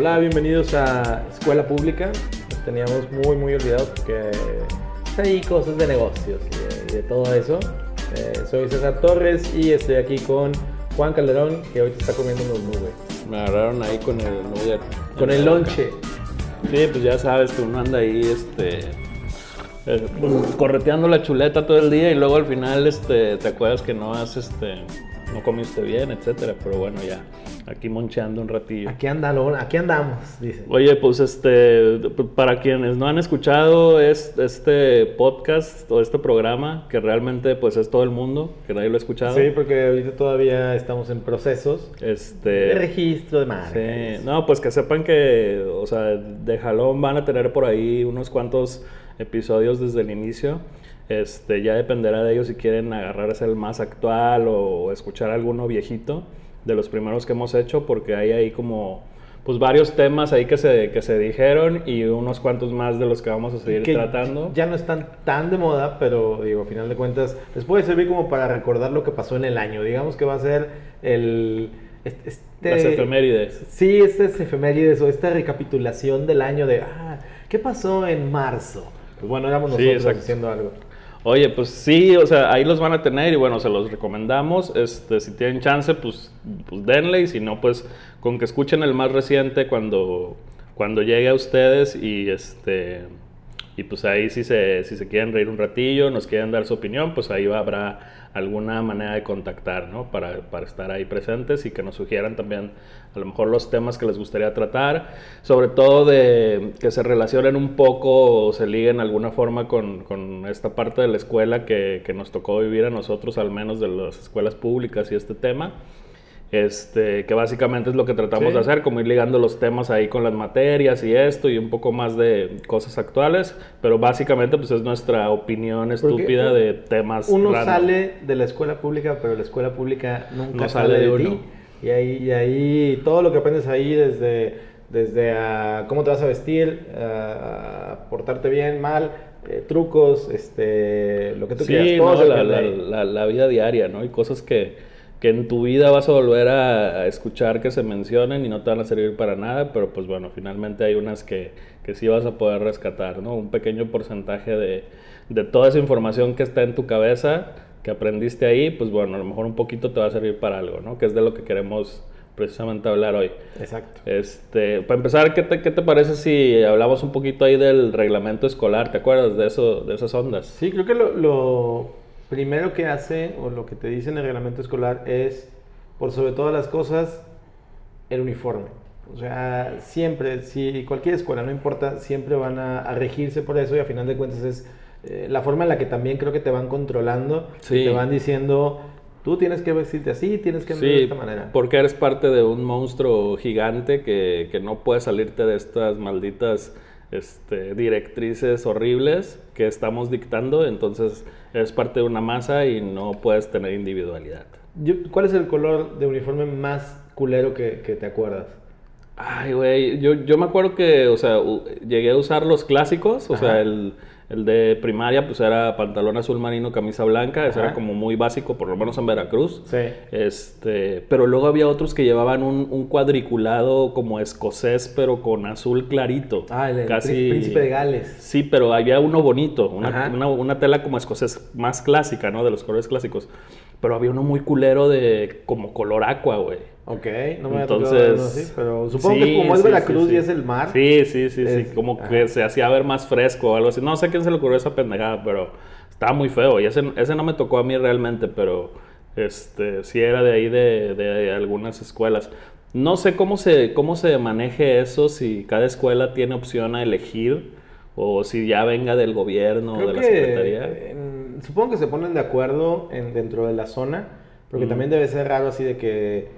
Hola, bienvenidos a Escuela Pública. Nos teníamos muy, muy olvidados porque hay cosas de negocios y de, de todo eso. Eh, soy César Torres y estoy aquí con Juan Calderón, que hoy te está comiendo unos nubes. Me agarraron ahí con el nugget. Con el lonche. Sí, pues ya sabes que uno anda ahí, este, eh, pues, correteando la chuleta todo el día y luego al final, este, te acuerdas que no has, este, no comiste bien, etcétera. Pero bueno, ya, aquí moncheando un ratillo. Aquí, andalo, aquí andamos, dice. Oye, pues este, para quienes no han escuchado es, este podcast o este programa, que realmente pues es todo el mundo, que nadie lo ha escuchado. Sí, porque ahorita todavía estamos en procesos Este, de registro de marcas. Sí, no, pues que sepan que, o sea, de jalón van a tener por ahí unos cuantos episodios desde el inicio. Este, ya dependerá de ellos si quieren agarrarse el más actual o escuchar alguno viejito de los primeros que hemos hecho, porque hay ahí como, pues varios temas ahí que se, que se dijeron y unos cuantos más de los que vamos a seguir que tratando. Ya no están tan de moda, pero digo, a final de cuentas, les puede servir como para recordar lo que pasó en el año. Digamos que va a ser el... Este, este- Las efemérides. Sí, este es efemérides o esta recapitulación del año de, ah, ¿qué pasó en marzo? Pues bueno, éramos Sí, nosotros exacto. haciendo algo. Oye, pues sí, o sea, ahí los van a tener y bueno, se los recomendamos. Este, si tienen chance, pues, pues denle y si no, pues con que escuchen el más reciente cuando, cuando llegue a ustedes y este y pues ahí si se, si se quieren reír un ratillo, nos quieren dar su opinión, pues ahí va- habrá alguna manera de contactar, ¿no? Para, para estar ahí presentes y que nos sugieran también a lo mejor los temas que les gustaría tratar, sobre todo de que se relacionen un poco o se liguen de alguna forma con, con esta parte de la escuela que, que nos tocó vivir a nosotros, al menos de las escuelas públicas y este tema. Este, que básicamente es lo que tratamos Sí. de hacer, como ir ligando los temas ahí con las materias y esto y un poco más de cosas actuales, pero básicamente pues es nuestra opinión estúpida Porque de temas Uno random. sale de la escuela pública, pero la escuela pública nunca No sale, de, de ti. uno. Y ahí, y ahí todo lo que aprendes ahí desde, desde a cómo te vas a vestir, a portarte bien, mal, eh, trucos, este, lo que tú quieras. Sí, todo no, la, la- la- la vida diaria, ¿no? Y cosas que, que en tu vida vas a volver a, a escuchar que se mencionen y no te van a servir para nada, pero pues bueno, finalmente hay unas que, que sí vas a poder rescatar, ¿no? Un pequeño porcentaje de, de toda esa información que está en tu cabeza, que aprendiste ahí, pues bueno, a lo mejor un poquito te va a servir para algo, ¿no? Que es de lo que queremos precisamente hablar hoy. Exacto. Este, para empezar, ¿qué te, qué te parece si hablamos un poquito ahí del reglamento escolar? ¿Te acuerdas de eso, de esas ondas? Sí, creo que lo, lo primero que hace o lo que te dice en el reglamento escolar es, por sobre todas las cosas, el uniforme. O sea, siempre, si cualquier escuela, no importa, siempre van a, a regirse por eso y a final de cuentas es eh, la forma en la que también creo que te van controlando, y Sí. te van diciendo, tú tienes que vestirte así, tienes que andar de esta manera. porque eres parte de un monstruo gigante que, que no puedes salirte de estas malditas este, directrices horribles que estamos dictando, entonces eres parte de una masa y no puedes tener individualidad. ¿Cuál es el color de uniforme más culero que, que te acuerdas? Ay, güey, yo, yo me acuerdo que, o sea, llegué a usar los clásicos, o Ajá. sea, el, el de primaria pues era pantalón azul marino, camisa blanca, Ajá. era como muy básico, por lo menos en Veracruz. Sí. Este, pero luego había otros que llevaban un, un cuadriculado como escocés, pero con azul clarito. Ah, el, Casi- príncipe- príncipe de Gales. Sí, pero había uno bonito, una, una, una tela como escocés más clásica, ¿no? De los colores clásicos. Pero había uno muy culero de como color aqua, güey. Ok, no me Entonces, así, pero supongo que como es sí, Veracruz sí, y es el mar. Sí, sí, sí, Es- sí. Como ajá. que se hacía ver más fresco o algo así. No sé a quién se le ocurrió esa pendejada, pero estaba muy feo. Y ese, ese no me tocó a mí realmente, pero este sí era de ahí de, de algunas escuelas. No sé cómo se, cómo se maneje eso, si cada escuela tiene opción a elegir o si ya venga del gobierno o de la secretaría. en- supongo que se ponen de acuerdo en, dentro de la zona, porque Mm. también debe ser raro así de que,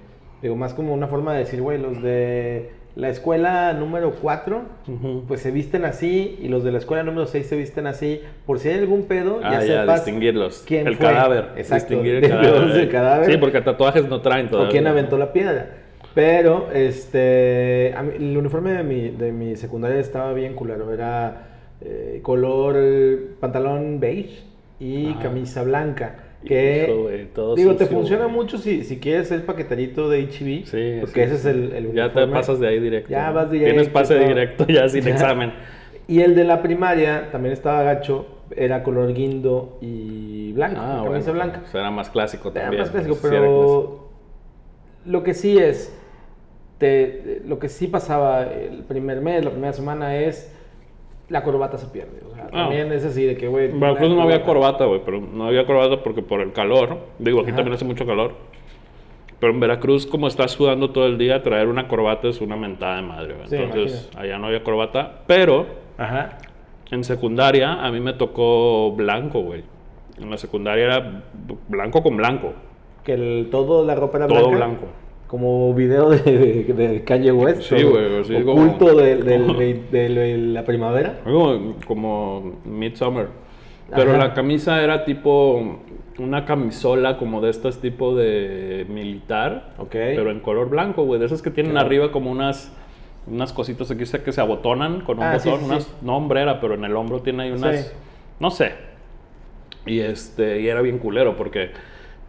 digo, más como una forma de decir, güey, los de la escuela número 4, Ujú. pues se visten así, y los de la escuela número 6 se visten así, por si hay algún pedo, Ah, ya ya, sepas distinguirlos. quién el fue. cadáver. Exacto, Distinguir el cadáver. el. Sí, porque tatuajes no traen o todavía. quién aventó la piedra. Pero, este, a mí- el uniforme de mi, de mi secundaria estaba bien culero. Era eh, color pantalón beige y Ajá. camisa blanca. Que, todo digo, te funciona güey. mucho si, si quieres el paqueterito de HB, Sí, porque sí, ese es el, el Ya te pasas de ahí directo. Ya vas directo. Tienes pase todo. directo ya sin Ya. examen. Y el de la primaria también estaba gacho, era color guindo y blanco, Ah, camisa bueno, blanca. pues era más clásico Era también. más clásico, Sí, era clásico. pero lo que sí es, te- lo que sí pasaba el primer mes, la primera semana es la corbata se pierde. O sea, Ah. también es así de que, güey. Veracruz no la había corbata, güey, pero no había corbata porque por el calor. Digo, aquí Ajá. también hace mucho calor. Pero en Veracruz, como estás sudando todo el día, traer una corbata es una mentada de madre, güey. Sí, Entonces, imagino. allá no había corbata. Pero Ajá. en secundaria a mí me tocó blanco, güey. En la secundaria era blanco con blanco. Que el, todo la ropa era Todo blanca. blanco. Como video de, de, de Kanye West. Sí, güey, así Oculto como- de, de- la primavera. Como, como Midsummer. Pero Ajá. la camisa era tipo una camisola como de estas tipo de militar. Ok. Pero en color blanco, güey. De esas que tienen Claro. arriba como unas, unas cositas aquí que se abotonan con un Ah, sí, botón. sí, unas, sí. No hombrera, pero en el hombro tiene ahí unas... Sí. No sé. Y, este, y era bien culero porque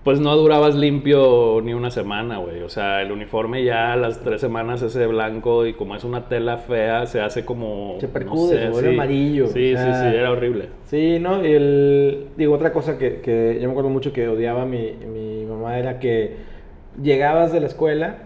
pues no durabas limpio ni una semana, güey. O sea, el uniforme ya a las tres semanas ese blanco y como es una tela fea se hace como... Se no percude, sé, se vuelve sí. amarillo, Sí, o sea, sí, sí, era horrible. Sí, ¿no? Y el, digo, otra cosa que, que yo me acuerdo mucho que odiaba mi, mi mamá era que llegabas de la escuela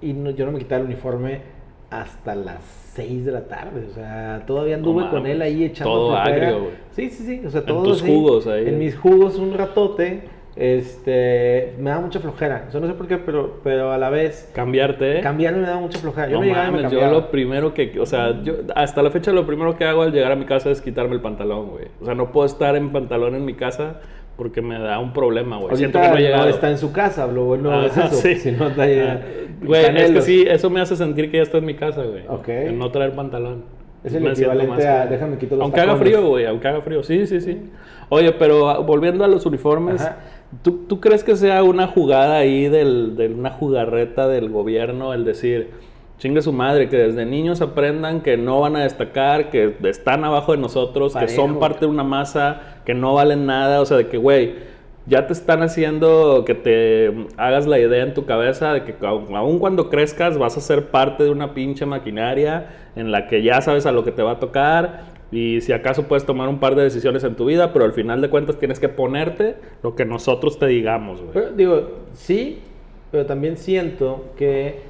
y no- yo no me quitaba el uniforme hasta las 6 de la tarde. O sea, todavía anduve con él ahí echando todo agrio, güey. Sí, sí, sí. O sea, En todo tus así, jugos ahí. En mis jugos un ratote. Este, me daba mucha flojera. O sea, no sé por qué, pero, pero a la vez Cambiarte. cambiarme me daba mucha flojera. Yo no me llegaba y me mames, yo cambiaba. lo primero que, o sea, yo hasta la fecha lo primero que hago al llegar a mi casa es quitarme el pantalón, güey. O sea, no puedo estar en pantalón en mi casa porque me da un problema, güey. Siento que no he llegado. está en su casa, lo bueno es Ajá, eso. sí. Si no está ya. Ah, Güey, es que sí, eso me hace sentir que ya estoy en mi casa, güey. Ok. En no traer pantalón. Es el Me equivalente más a, déjame quitar los Aunque haga tacones. frío, güey, aunque haga frío. Sí, sí, sí. Oye, pero ah, volviendo a los uniformes, Ajá. ¿Tú, tú crees que sea una jugada ahí, del, de una jugarreta del gobierno, el decir, chingue su madre, que desde niños aprendan que no van a destacar, que están abajo de nosotros, que son parte de una masa, que no valen nada, o sea, de que, güey, ya te están haciendo que te hagas la idea en tu cabeza de que au- aun cuando crezcas vas a ser parte de una pinche maquinaria en la que ya sabes a lo que te va a tocar y si acaso puedes tomar un par de decisiones en tu vida, pero al final de cuentas tienes que ponerte lo que nosotros te digamos, güey. Digo, sí, pero también siento que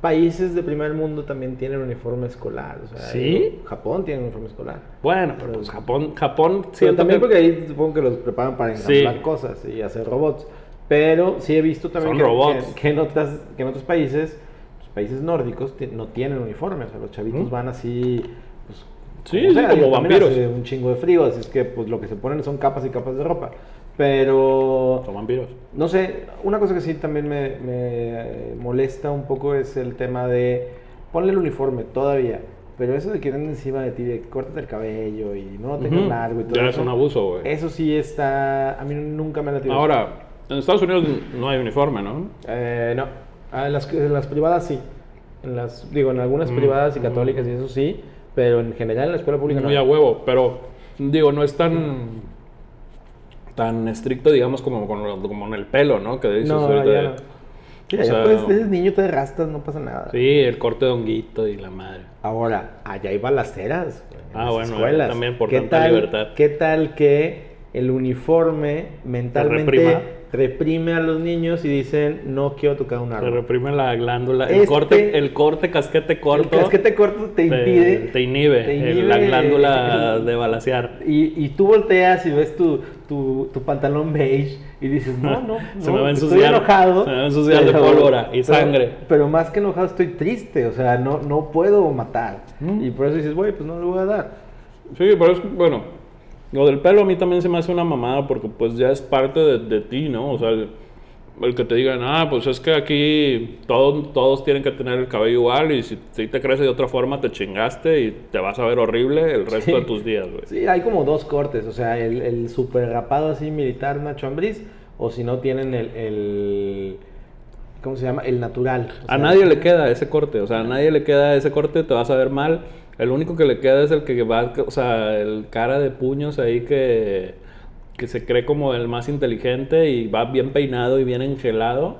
países de primer mundo también tienen uniforme escolar. O sea, ¿Sí? Japón tiene uniforme escolar. Bueno, pero pues Japón, Japón Pero también que- porque ahí supongo que los preparan para ensamblar Sí. cosas y hacer robots. Pero sí he visto también que, que- que en otras, que en otros países, pues, países nórdicos, no tienen uniformes. O sea, los chavitos ¿Mm? van así, pues, Sí, sí, como digo, también vampiros. hace un chingo de frío, así es que pues lo que se ponen son capas y capas de ropa. Pero son vampiros. no sé, una cosa que sí también me, me, molesta un poco es el tema de ponle el uniforme todavía, pero eso de que anden encima de ti, de que córtate el cabello y no lo tengas Ujú. largo y todo Ya eso. es un abuso, güey. Eso sí está, a mí nunca me ha latido. Ahora, en Estados Unidos no hay uniforme, ¿no? Eh, no, Ah, en las, en las privadas sí. En las, digo, en algunas Mm, privadas y mm. católicas y eso sí, pero en general en la escuela pública no. Muy a huevo, pero digo, no es tan tan estricto, digamos, como, con lo- como en el pelo, ¿no? Que dices No, ahorita de- no. Mira, o ya sea, puedes, eres niño, te rastas, no pasa nada. Sí, el corte de honguito y la madre. Ahora, allá hay balaceras. en Ah, las bueno, escuelas. también por ¿Qué tanta tal, libertad. ¿Qué tal que el uniforme mentalmente reprima? Reprime a los niños y dicen, no quiero tocar un Se árbol? reprime la glándula. El Este- corte, el corte casquete corto. El casquete corto te impide. te inhibe, te el- inhibe la glándula el- de balasear. Y, y tú volteas y ves tu, tu, tu pantalón beige y dices, no, no, Se no, me va a estoy enojado. se me va a ensuciar de pólvora y pero- sangre. Pero más que enojado estoy triste, o sea, no, no puedo matar. Mm. Y por eso dices, güey, pues no le voy a dar. Sí, pero es bueno, lo del pelo a mí también se me hace una mamada porque pues ya es parte de, de ti, ¿no? O sea, el, el que te digan, ah, pues es que aquí todos, todos tienen que tener el cabello igual y si, si te crece de otra forma te chingaste y te vas a ver horrible el resto Sí. de tus días, güey. Sí, hay como dos cortes, o sea, el, el super rapado así militar Nacho Ambriz, o si no tienen el, el ¿cómo se llama? El natural. o A nadie le queda ese corte, o sea, a nadie le queda ese corte, te vas a ver mal. El único que le queda es el que va, o sea, el cara de puños ahí que, que se cree como el más inteligente y va bien peinado y bien engelado.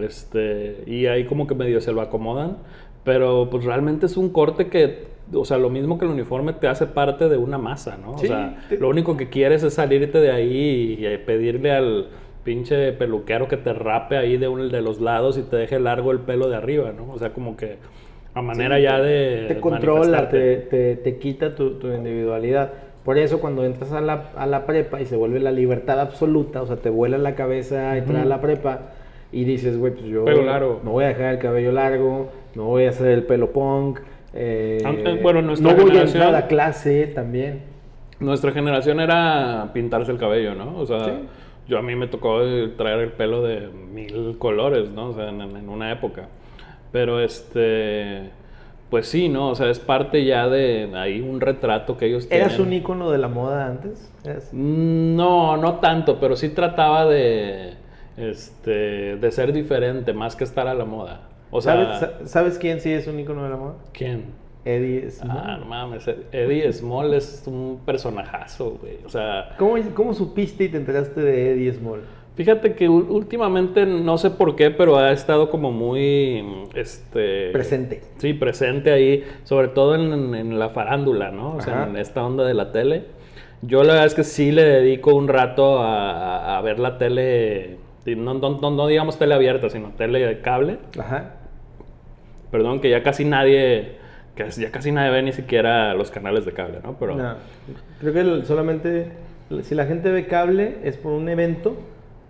Este, y ahí como que medio se lo acomodan. Pero pues realmente es un corte que, o sea, lo mismo que el uniforme te hace parte de una masa, ¿no? Sí, o sea, te- lo único que quieres es salirte de ahí y, eh, pedirle al pinche peluquero que te rape ahí de, un, de los lados y te deje largo el pelo de arriba, ¿no? O sea, como que a manera Sí, ya de... Te controla, te, te, te quita tu, tu individualidad. Por eso cuando entras a la, a la prepa y se vuelve la libertad absoluta, o sea, te vuela la cabeza entrar a la prepa y dices, güey, pues yo Pelo largo. no voy a dejar el cabello largo, no voy a hacer el pelo punk, eh, Aunque, bueno, nuestra no voy a generación- entrar a clase también. Nuestra generación era pintarse el cabello, ¿no? O sea, Sí. yo a mí me tocó eh, traer el pelo de mil colores, ¿no? O sea, en, en una época. Pero este, pues sí, ¿no? O sea, es parte ya de ahí un retrato que ellos tienen. ¿Eras un ícono de la moda antes? ¿Eras? No, no tanto, pero sí trataba de, este, de ser diferente, más que estar a la moda. O sea, ¿Sabes, sa- ¿Sabes quién sí es un ícono de la moda? ¿quién? Eddie Small. Ah, no mames, Eddie Small es un personajazo, güey. O sea, ¿Cómo, ¿Cómo supiste y te enteraste de Eddie Small? Fíjate que últimamente no sé por qué, pero ha estado como muy este Presente. Sí, presente ahí, sobre todo en, en- la farándula, ¿no? O sea, Ajá. en esta onda de la tele. Yo la verdad es que sí le dedico un rato a, a- ver la tele, no, no, no- no digamos tele abierta, sino tele de cable. Ajá. Perdón, que ya casi nadie, que ya casi nadie ve ni siquiera los canales de cable, ¿no? Pero No, creo que solamente si la gente ve cable es por un evento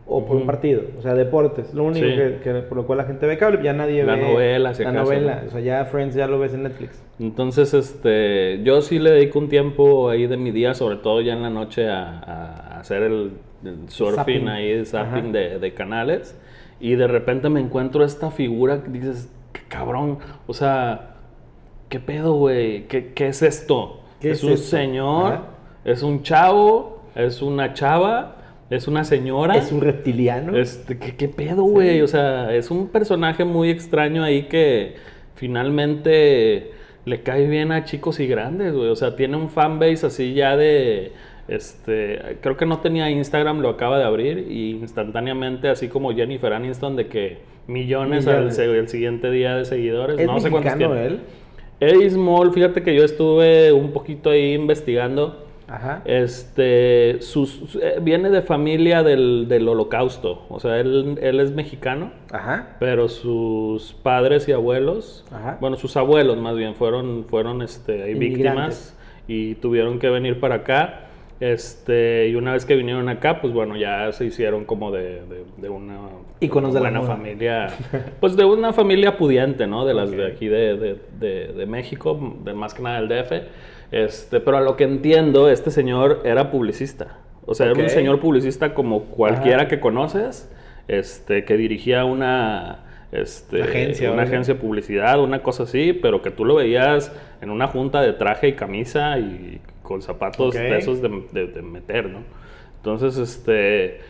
o por un partido, o sea, deportes. Lo único Sí. que, que- por lo cual la gente ve cable, ya nadie La ve novela, si la acaso, novela, ¿no? o sea, ya Friends ya lo ves en Netflix. Entonces, este, yo sí le dedico un tiempo ahí de mi día, sobre todo ya en la noche, a, a hacer el, el surfing Zapping. ahí, zapping de, de canales. Y de repente me encuentro esta figura que dices, qué cabrón, o sea, ¿qué pedo, güey? ¿Qué, qué es esto? ¿Qué es, es un esto? señor, Ajá. es un chavo, es una chava, es una señora. Es un reptiliano. Este, ¿qué, qué pedo, güey? O sea, es un personaje muy extraño ahí que finalmente le cae bien a chicos y grandes, güey. O sea, tiene un fanbase así ya de. Este, creo que no tenía Instagram, lo acaba de abrir y instantáneamente, así como Jennifer Aniston, de que millones, al Millones. el siguiente día de seguidores. ¿Es no sé cuántos tiene. él? Eddie Small, fíjate que yo estuve un poquito ahí investigando. Ajá. Este, sus, su- eh, viene de familia del, del holocausto. O sea, él, él es mexicano, Ajá. pero sus padres y abuelos, Ajá. bueno, sus abuelos más bien, fueron, fueron este, víctimas y tuvieron que venir para acá. Este, y una vez que vinieron acá, pues bueno, ya se hicieron como de, de- de una Íconos de la buena familia, pues de una familia pudiente, ¿no? De las de aquí de- de México, de más que nada del DF. Este, pero a lo que entiendo, este señor era publicista. O sea, era un señor publicista como cualquiera Ajá. que conoces, este, que dirigía una, este, Agencia, una agencia de publicidad, una cosa así, pero que tú lo veías en una junta de traje y camisa y con zapatos Ok. de esos de, de- de meter, ¿no? Entonces, este,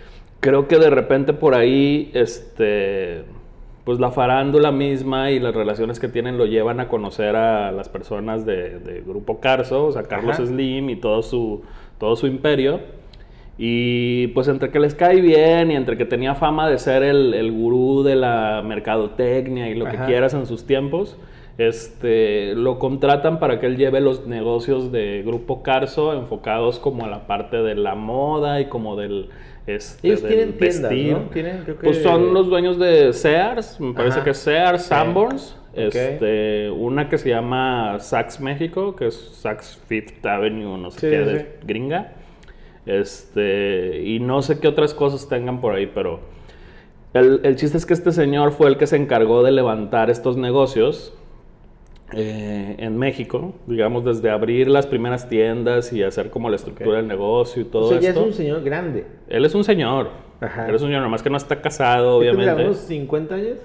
creo que de repente por ahí, este, pues la farándula misma y las relaciones que tienen lo llevan a conocer a las personas de, de Grupo Carso, o sea, Carlos Ajá. Slim y todo su, todo su imperio. Y pues entre que les cae bien y entre que tenía fama de ser el, el gurú de la mercadotecnia y lo Ajá. que quieras en sus tiempos, este, lo contratan para que él lleve los negocios de Grupo Carso enfocados como a la parte de la moda y como del... Este, Ellos tienen tiendas. ¿no? Tienen, creo que... Pues son los dueños de Sears, me parece Ajá. que es Sears. Sanborns, este, una que se llama Saks México, que es Saks Fifth Avenue, no sé Sí, qué, sí, de gringa. Este, y no sé qué otras cosas tengan por ahí, pero el, el chiste es que este señor fue el que se encargó de levantar estos negocios eh, en México, digamos, desde abrir las primeras tiendas y hacer como la estructura del negocio y todo O sea, ya esto. es un señor grande. Él es un señor. Ajá. Él es un señor, nomás que no está casado, ¿Qué tendrá, obviamente. unos 50 años?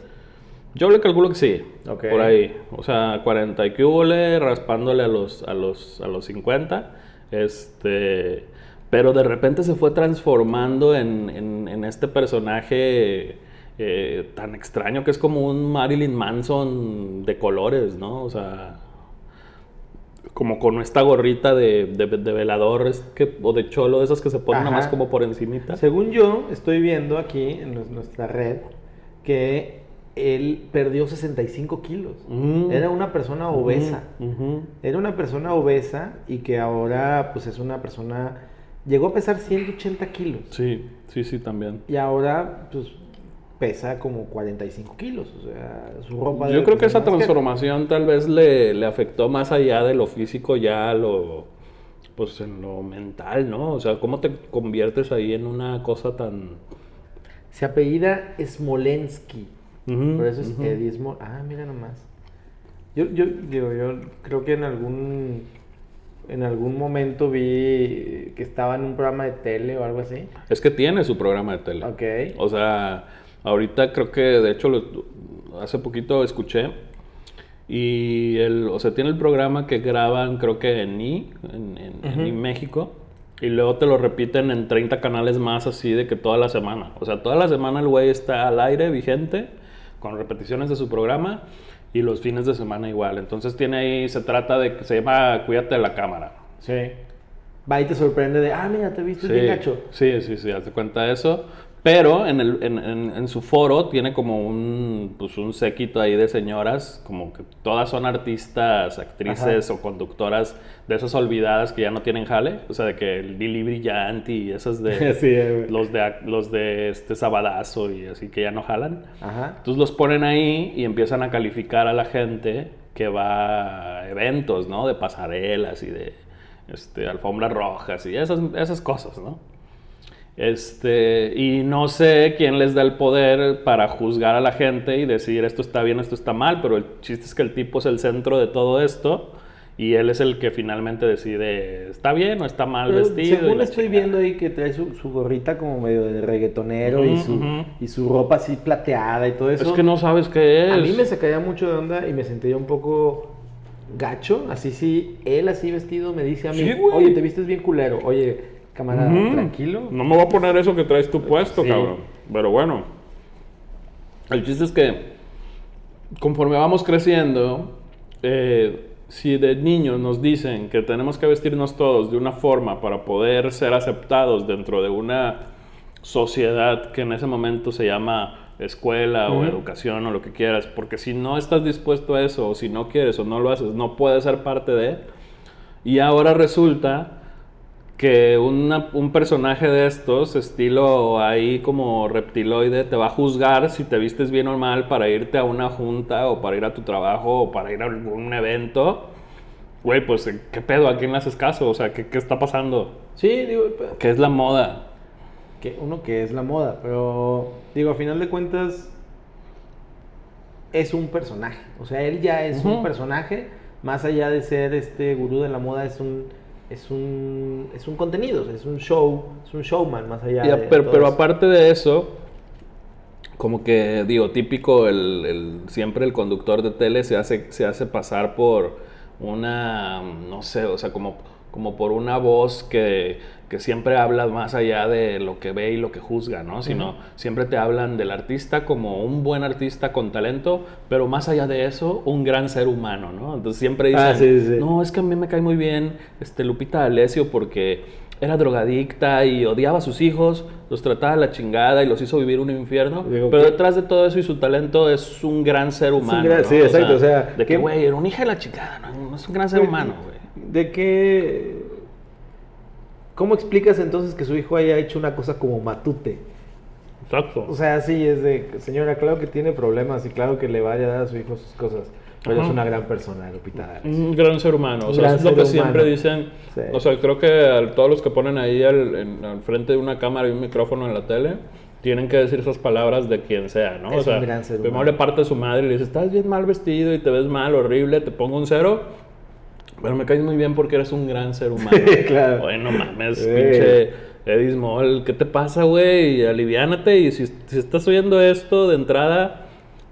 Yo le calculo que sí. Ok. Por ahí. O sea, 40 y cúbole, raspándole a los, a los, a los 50. Este. Pero de repente se fue transformando en, en- en este personaje eh, tan extraño que es como un Marilyn Manson de colores, ¿no? O sea. como con esta gorrita de, de, de velador es que, o de cholo, de esas que se ponen nada más como por encimita. Según yo, estoy viendo aquí en nues- nuestra red que él perdió 65 kilos. Mm. Era una persona obesa. Ujú. Era una persona obesa y que ahora pues es una persona... Llegó a pesar 180 kilos. Sí, sí, sí, también. Y ahora pues pesa como 45 kilos. O sea, su ropa... Yo creo que esa transformación tal vez le, le afectó más allá de lo físico ya lo pues en lo mental, ¿no? O sea, ¿cómo te conviertes ahí en una cosa tan Se apellida Smolensky. Por eso es. Eddie Smol- Ah, mira nomás. Yo, yo, digo, yo creo que en algún, en algún momento vi que estaba en un programa de tele o algo así. Es que tiene su programa de tele. Ok. O sea, ahorita creo que de hecho lo- hace poquito escuché y el, o sea, tiene el programa que graban creo que en I, en, en- en Ujú. I México, y luego te lo repiten en 30 canales más así de que toda la semana. O sea, toda la semana el güey está al aire, vigente, con repeticiones de su programa, y los fines de semana igual. Entonces tiene ahí, se trata de, se llama Cuídate de la cámara. Sí. Va y te sorprende de, ah, mira, te viste Sí, bien gacho. sí, sí, sí, hazte cuenta de eso. Pero en, el, en, en- en su foro tiene como un, pues un séquito ahí de señoras, como que todas son artistas, actrices o conductoras de esas olvidadas que ya no tienen jale. O sea, de que Lili Brillante y esas de... Sí, güey. los de, los de este Sabadazo y así que ya no jalan. Ajá. Entonces los ponen ahí y empiezan a calificar a la gente que va a eventos, ¿no? De pasarelas y de este, alfombras rojas y esas, esas cosas, ¿no? Este, y no sé quién les da el poder para juzgar a la gente y decir esto está bien, esto está mal, pero el chiste es que el tipo es el centro de todo esto y él es el que finalmente decide está bien o está mal Pero vestido. y según estoy chingada. viendo ahí que trae su, su gorrita como medio de reggaetonero y, Ujú, su, ujú. y su ropa así plateada y todo eso. Es que no sabes qué es. A mí me sacaría mucho de onda y me sentía un poco gacho. Así sí, él así vestido me dice a mí, Sí, oye, te vistes bien culero. Oye, camarada, tranquilo. No me voy a poner eso que traes tú puesto, Sí. cabrón. Pero bueno. El chiste es que conforme vamos creciendo, eh, si de niños nos dicen que tenemos que vestirnos todos de una forma para poder ser aceptados dentro de una sociedad que en ese momento se llama escuela o educación o lo que quieras, porque si no estás dispuesto a eso o si no quieres o no lo haces, no puedes ser parte de, y ahora resulta que una- un personaje de estos, estilo ahí como reptiloide, te va a juzgar si te vistes bien o mal para irte a una junta o para ir a tu trabajo o para ir a algún evento. Güey, pues, ¿qué pedo? ¿A quién le haces caso? O sea, ¿qué, qué está pasando? Sí, digo, ¿Qué es la moda? Que uno que es la moda, pero digo, a final de cuentas es un personaje. O sea, él ya es un personaje, más allá de ser este gurú de la moda, es un es un es un contenido, es un show, es un showman más allá Y a- de pero, pero aparte de eso, como que digo, típico, el, el- siempre el conductor de tele se hace, se hace pasar por una, no sé, o sea, como, como por una voz que, que siempre habla más allá de lo que ve y lo que juzga, ¿no? Sino siempre te hablan del artista como un buen artista con talento, pero más allá de eso, un gran ser humano, ¿no? Entonces siempre dicen, Ah, sí, sí. no, es que a mí me cae muy bien este, Lupita D'Alessio porque era drogadicta y odiaba a sus hijos, los trataba de la chingada y los hizo vivir un infierno. Digo, pero ¿qué? detrás de todo eso y su talento es un gran ser humano. gran- ¿no? sí, exacto, o sea, de que, ¿qué? güey, era un hija de la chingada, no, no es un gran ser ¿De- humano, güey. ¿De qué? ¿Cómo explicas entonces que su hijo haya hecho una cosa como matute? Exacto. O sea, sí, es de, señora, claro que tiene problemas y claro que le vaya a dar a su hijo sus cosas, pero Ajá. es una gran persona, Lupita. Un gran ser humano, o sea, es lo que siempre humano. dicen. Sí. O sea, creo que a todos los que ponen ahí al, en- al frente de una cámara y un micrófono en la tele, tienen que decir esas palabras de quien sea, ¿no? Es o sea, un gran ser primero humano. le parte a su madre y le dice, estás bien mal vestido y te ves mal, horrible, te pongo un cero, pero me caes muy bien porque eres un gran ser humano. Claro. Oye, no mames, Sí. pinche Eddie Small, ¿qué te pasa, güey? Aliviánate y si, si estás oyendo esto de entrada...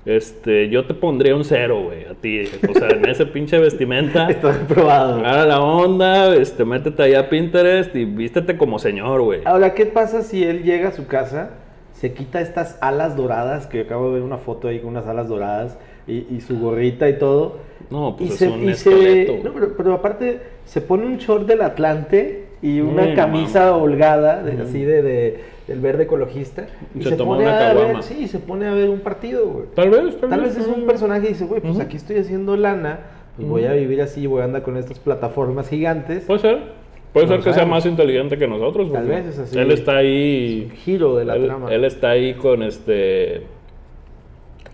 Este, yo te pondría un cero, güey, a ti. O sea, en ese pinche vestimenta. Está probado. Agarra la onda, este, métete allá a Pinterest y vístete como señor, güey. Ahora, ¿qué pasa si él llega a su casa, se quita estas alas doradas, que acabo de ver una foto ahí con unas alas doradas, y, y su gorrita y todo. No, pues y es se, un y se- no, pero, pero aparte se pone un short del Atlante y una Ay, no camisa holgada, de- así de, de- del verde ecologista. Y Se se, toma pone una a ver, sí, se pone a ver un partido, güey. Tal vez, tal, Tal vez es un personaje y dice, güey, pues aquí estoy haciendo lana, pues voy a vivir así, voy a andar con estas plataformas gigantes. Puede ser. Puede ser que sea más inteligente que nosotros. Tal vez es así. Él está ahí. Giro de la él, trama. él está ahí con este.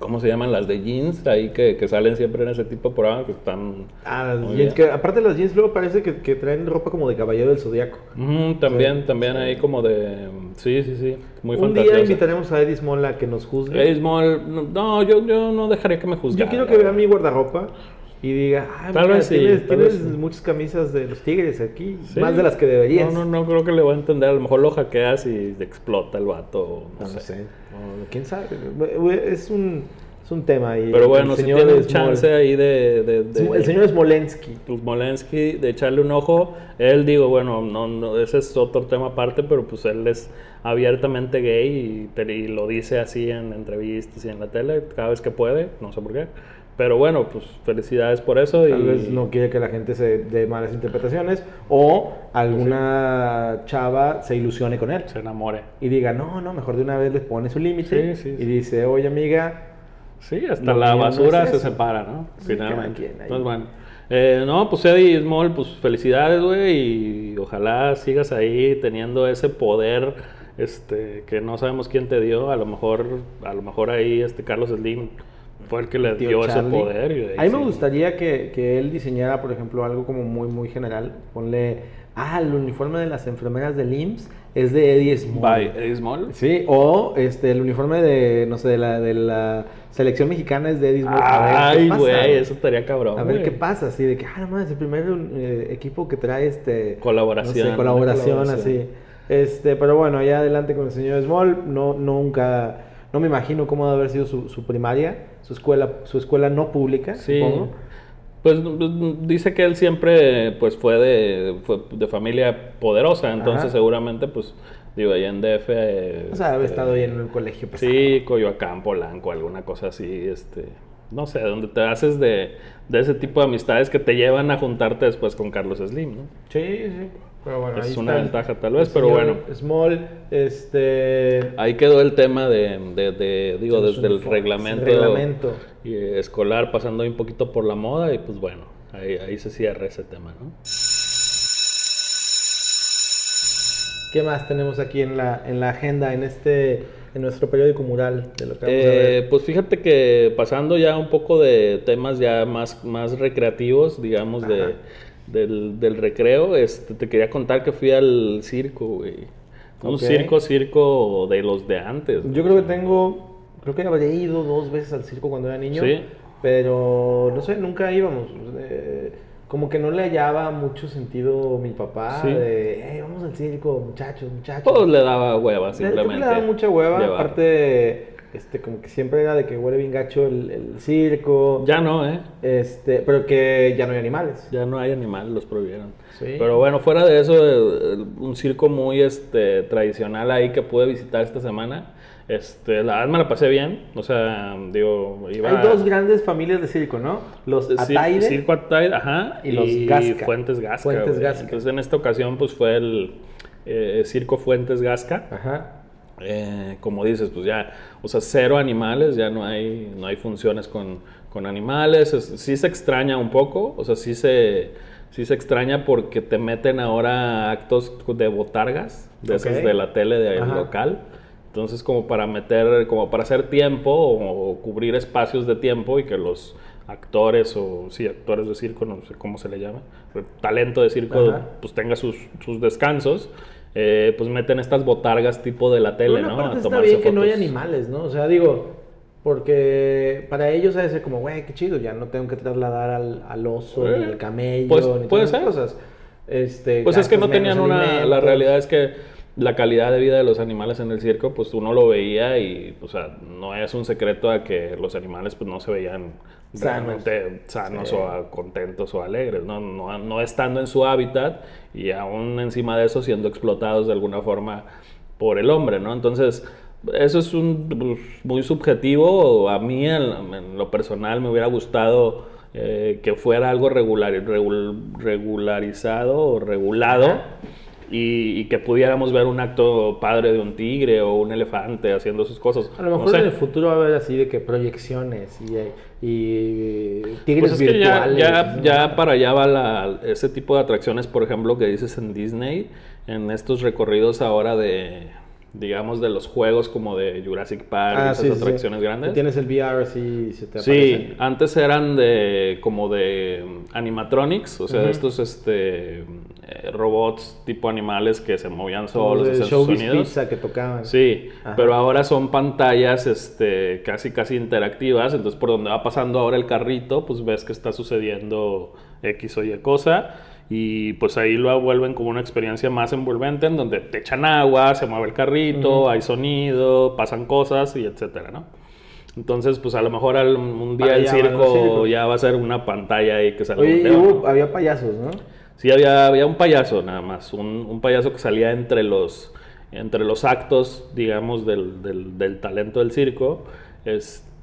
¿Cómo se llaman? Las de jeans, ahí que, que salen siempre en ese tipo de programas que están. Ah, las jeans, que aparte las jeans luego parece que, que traen ropa como de caballero del zodiaco. Ujú, también, Sí, también sí. ahí como de. Sí, sí, sí. Muy Un día fantasiosa. invitaremos a Eddie Small a que nos juzgue. Eddie Small, no, yo, yo no dejaría que me juzgara. Yo quiero que vea mi guardarropa y diga, ah, Tal mira, vez sí, tienes, tal tienes vez sí". muchas camisas de los tigres aquí, Sí. más de las que deberías. No, no, no creo que le va a entender. A lo mejor lo hackeas y explota el vato. No, No sé. Quién sabe. Es un, es un tema ahí. Pero bueno, El si señor tienen Smol- chance ahí de. de- de- El señor Smolensky. pues Molensky, de echarle un ojo. Él, digo, bueno, no, no, ese es otro tema aparte, pero pues él es abiertamente gay y, te- y lo dice así en entrevistas y en la tele cada vez que puede, no sé por qué. Pero bueno, pues felicidades por eso. Tal y, vez no quiere que la gente se dé malas interpretaciones o alguna chava se ilusione con él se enamore. y diga, no, no, mejor de una vez le pone su límite Sí, sí, y dice, oye amiga, Sí, hasta la mío no es basura se separa, ¿no? Finalmente. Entonces, bueno. Eh, no, pues Eddie Small, pues felicidades, güey, y ojalá sigas ahí teniendo ese poder, este, que no sabemos quién te dio, a lo mejor, a lo mejor ahí, este, Carlos Slim fue el que le dio ese Charlie. poder. y A mí me sí. gustaría que, que él diseñara, por ejemplo, algo como muy, muy general. Ponle, ah, el uniforme de las enfermeras del IMSS es de Eddie Small. By Eddie Small. Sí, o este, el uniforme de, no sé, de la, de la selección mexicana es de Eddie Small. Ay, güey, eso estaría cabrón. A ver güey. qué pasa, así de que, ah, no mames, el primer eh, equipo que trae este. Colaboración, no sé, colaboración, colaboración. así. Este, pero bueno, allá adelante con el señor Small, no, nunca, no me imagino cómo debe haber sido su, su primaria, su escuela, su escuela no pública, Sí. supongo. Pues pues, dice que él siempre pues fue de, fue de familia poderosa, entonces Ajá. seguramente pues digo, allá en DF... eh, O sea, haber este, estado ahí en un colegio pesado. Sí, Coyoacán, Polanco, alguna cosa así, este, no sé, donde te haces de, de ese tipo de amistades que te llevan a juntarte después con Carlos Slim, ¿no? Sí, sí. Pero bueno, Es ahí una está ventaja tal vez, pero bueno. Small, este. Ahí quedó el tema de, de- de, digo, desde el reglamento, reglamento. y, eh, escolar, pasando ahí un poquito por la moda, y pues bueno, ahí, ahí se cierra ese tema, ¿no? ¿Qué más tenemos aquí en la, en la agenda, en este, en nuestro periódico mural de lo que vamos a Eh, ver? pues fíjate que pasando ya un poco de temas ya más, más recreativos, digamos, de. Del, del recreo, este, te quería contar que fui al circo, güey. Un circo, circo de los de antes. Yo creo que tengo, creo que habré ido dos veces al circo cuando era niño, Sí. pero no sé, nunca íbamos. Eh, como que no le hallaba mucho sentido mi papá Sí. de, "Hey, vamos al circo, muchachos, muchachos. Todos le daba hueva, Le- simplemente. le daba mucha hueva, llevar. aparte, este, como que siempre era de que huele bien gacho el, el circo. Ya no, ¿eh? Este, pero que ya no hay animales. Ya no hay animales, los prohibieron. Sí. Pero bueno, fuera de eso, un circo muy este, tradicional ahí que pude visitar esta semana. Este, la verdad me la pasé bien. O sea, digo, iba... Hay dos grandes familias de circo, ¿no? Los Ataide. Circo Ataide, ajá. y los Gasca. Fuentes Gasca. Fuentes. Gasca. Entonces en esta ocasión pues fue el eh, Circo Fuentes Gasca. Ajá. Eh, como dices, pues ya, o sea, cero animales, ya no hay, no hay funciones con, con animales. Es- sí se extraña un poco, o sea, sí se, sí se extraña porque te meten ahora actos de botargas, de esas Ok. de la tele del Ajá. local. Entonces, como para meter, como para hacer tiempo o, o cubrir espacios de tiempo y que los actores o, sí, actores de circo, no sé cómo se le llama, talento de circo, Ajá. pues tenga sus, sus descansos. Eh, pues meten estas botargas tipo de la tele, una ¿no? parte A está bien que no hay fotos. animales, ¿no? O sea, digo, porque para ellos de ser como, güey, qué chido, ya no tengo que trasladar al, al oso, Eh, ni al camello, pues, ni puede todas esas cosas. Este, Pues es que no tenían una... La realidad es que la calidad de vida de los animales en el circo, pues uno lo veía y, o sea, no es un secreto a que los animales pues no se veían. Realmente sanos Sí. o contentos o alegres, ¿no? No, no estando en su hábitat y aún encima de eso siendo explotados de alguna forma por el hombre, ¿no? Entonces, eso es un, pues, muy subjetivo. A mí, en, en lo personal, me hubiera gustado eh, que fuera algo regular, regul- regularizado o regulado Ajá. Y, y que pudiéramos ver un acto padre de un tigre o un elefante haciendo sus cosas. A lo No mejor sé. en el futuro va a haber así de que proyecciones y, y tigres Pues ya, virtuales. ya, ya para allá va la- ese tipo de atracciones, por ejemplo, que dices en Disney, en estos recorridos ahora de, digamos, de los juegos como de Jurassic Park, Ah, esas sí, sí, sí. atracciones grandes. Tienes el VR así y se te Sí, aparece. antes eran de como de animatronics, o sea, Ujú. estos este eh, robots tipo animales que se movían solos, hacían sus sonidos. Pizza que tocaban. Sí, Ajá. pero ahora son pantallas este, casi casi interactivas, entonces por donde va pasando ahora el carrito, pues ves que está sucediendo X o Y cosa y pues ahí lo vuelven como una experiencia más envolvente en donde te echan agua, se mueve el carrito, hay sonido, pasan cosas y etcétera, ¿no? Entonces, pues a lo mejor al- un día el circo ya va a ser una pantalla ahí que sale Oye, y había payasos, ¿no? Sí, había, había un payaso nada más, un, un payaso que salía entre los, entre los actos, digamos, del, del- del talento del circo,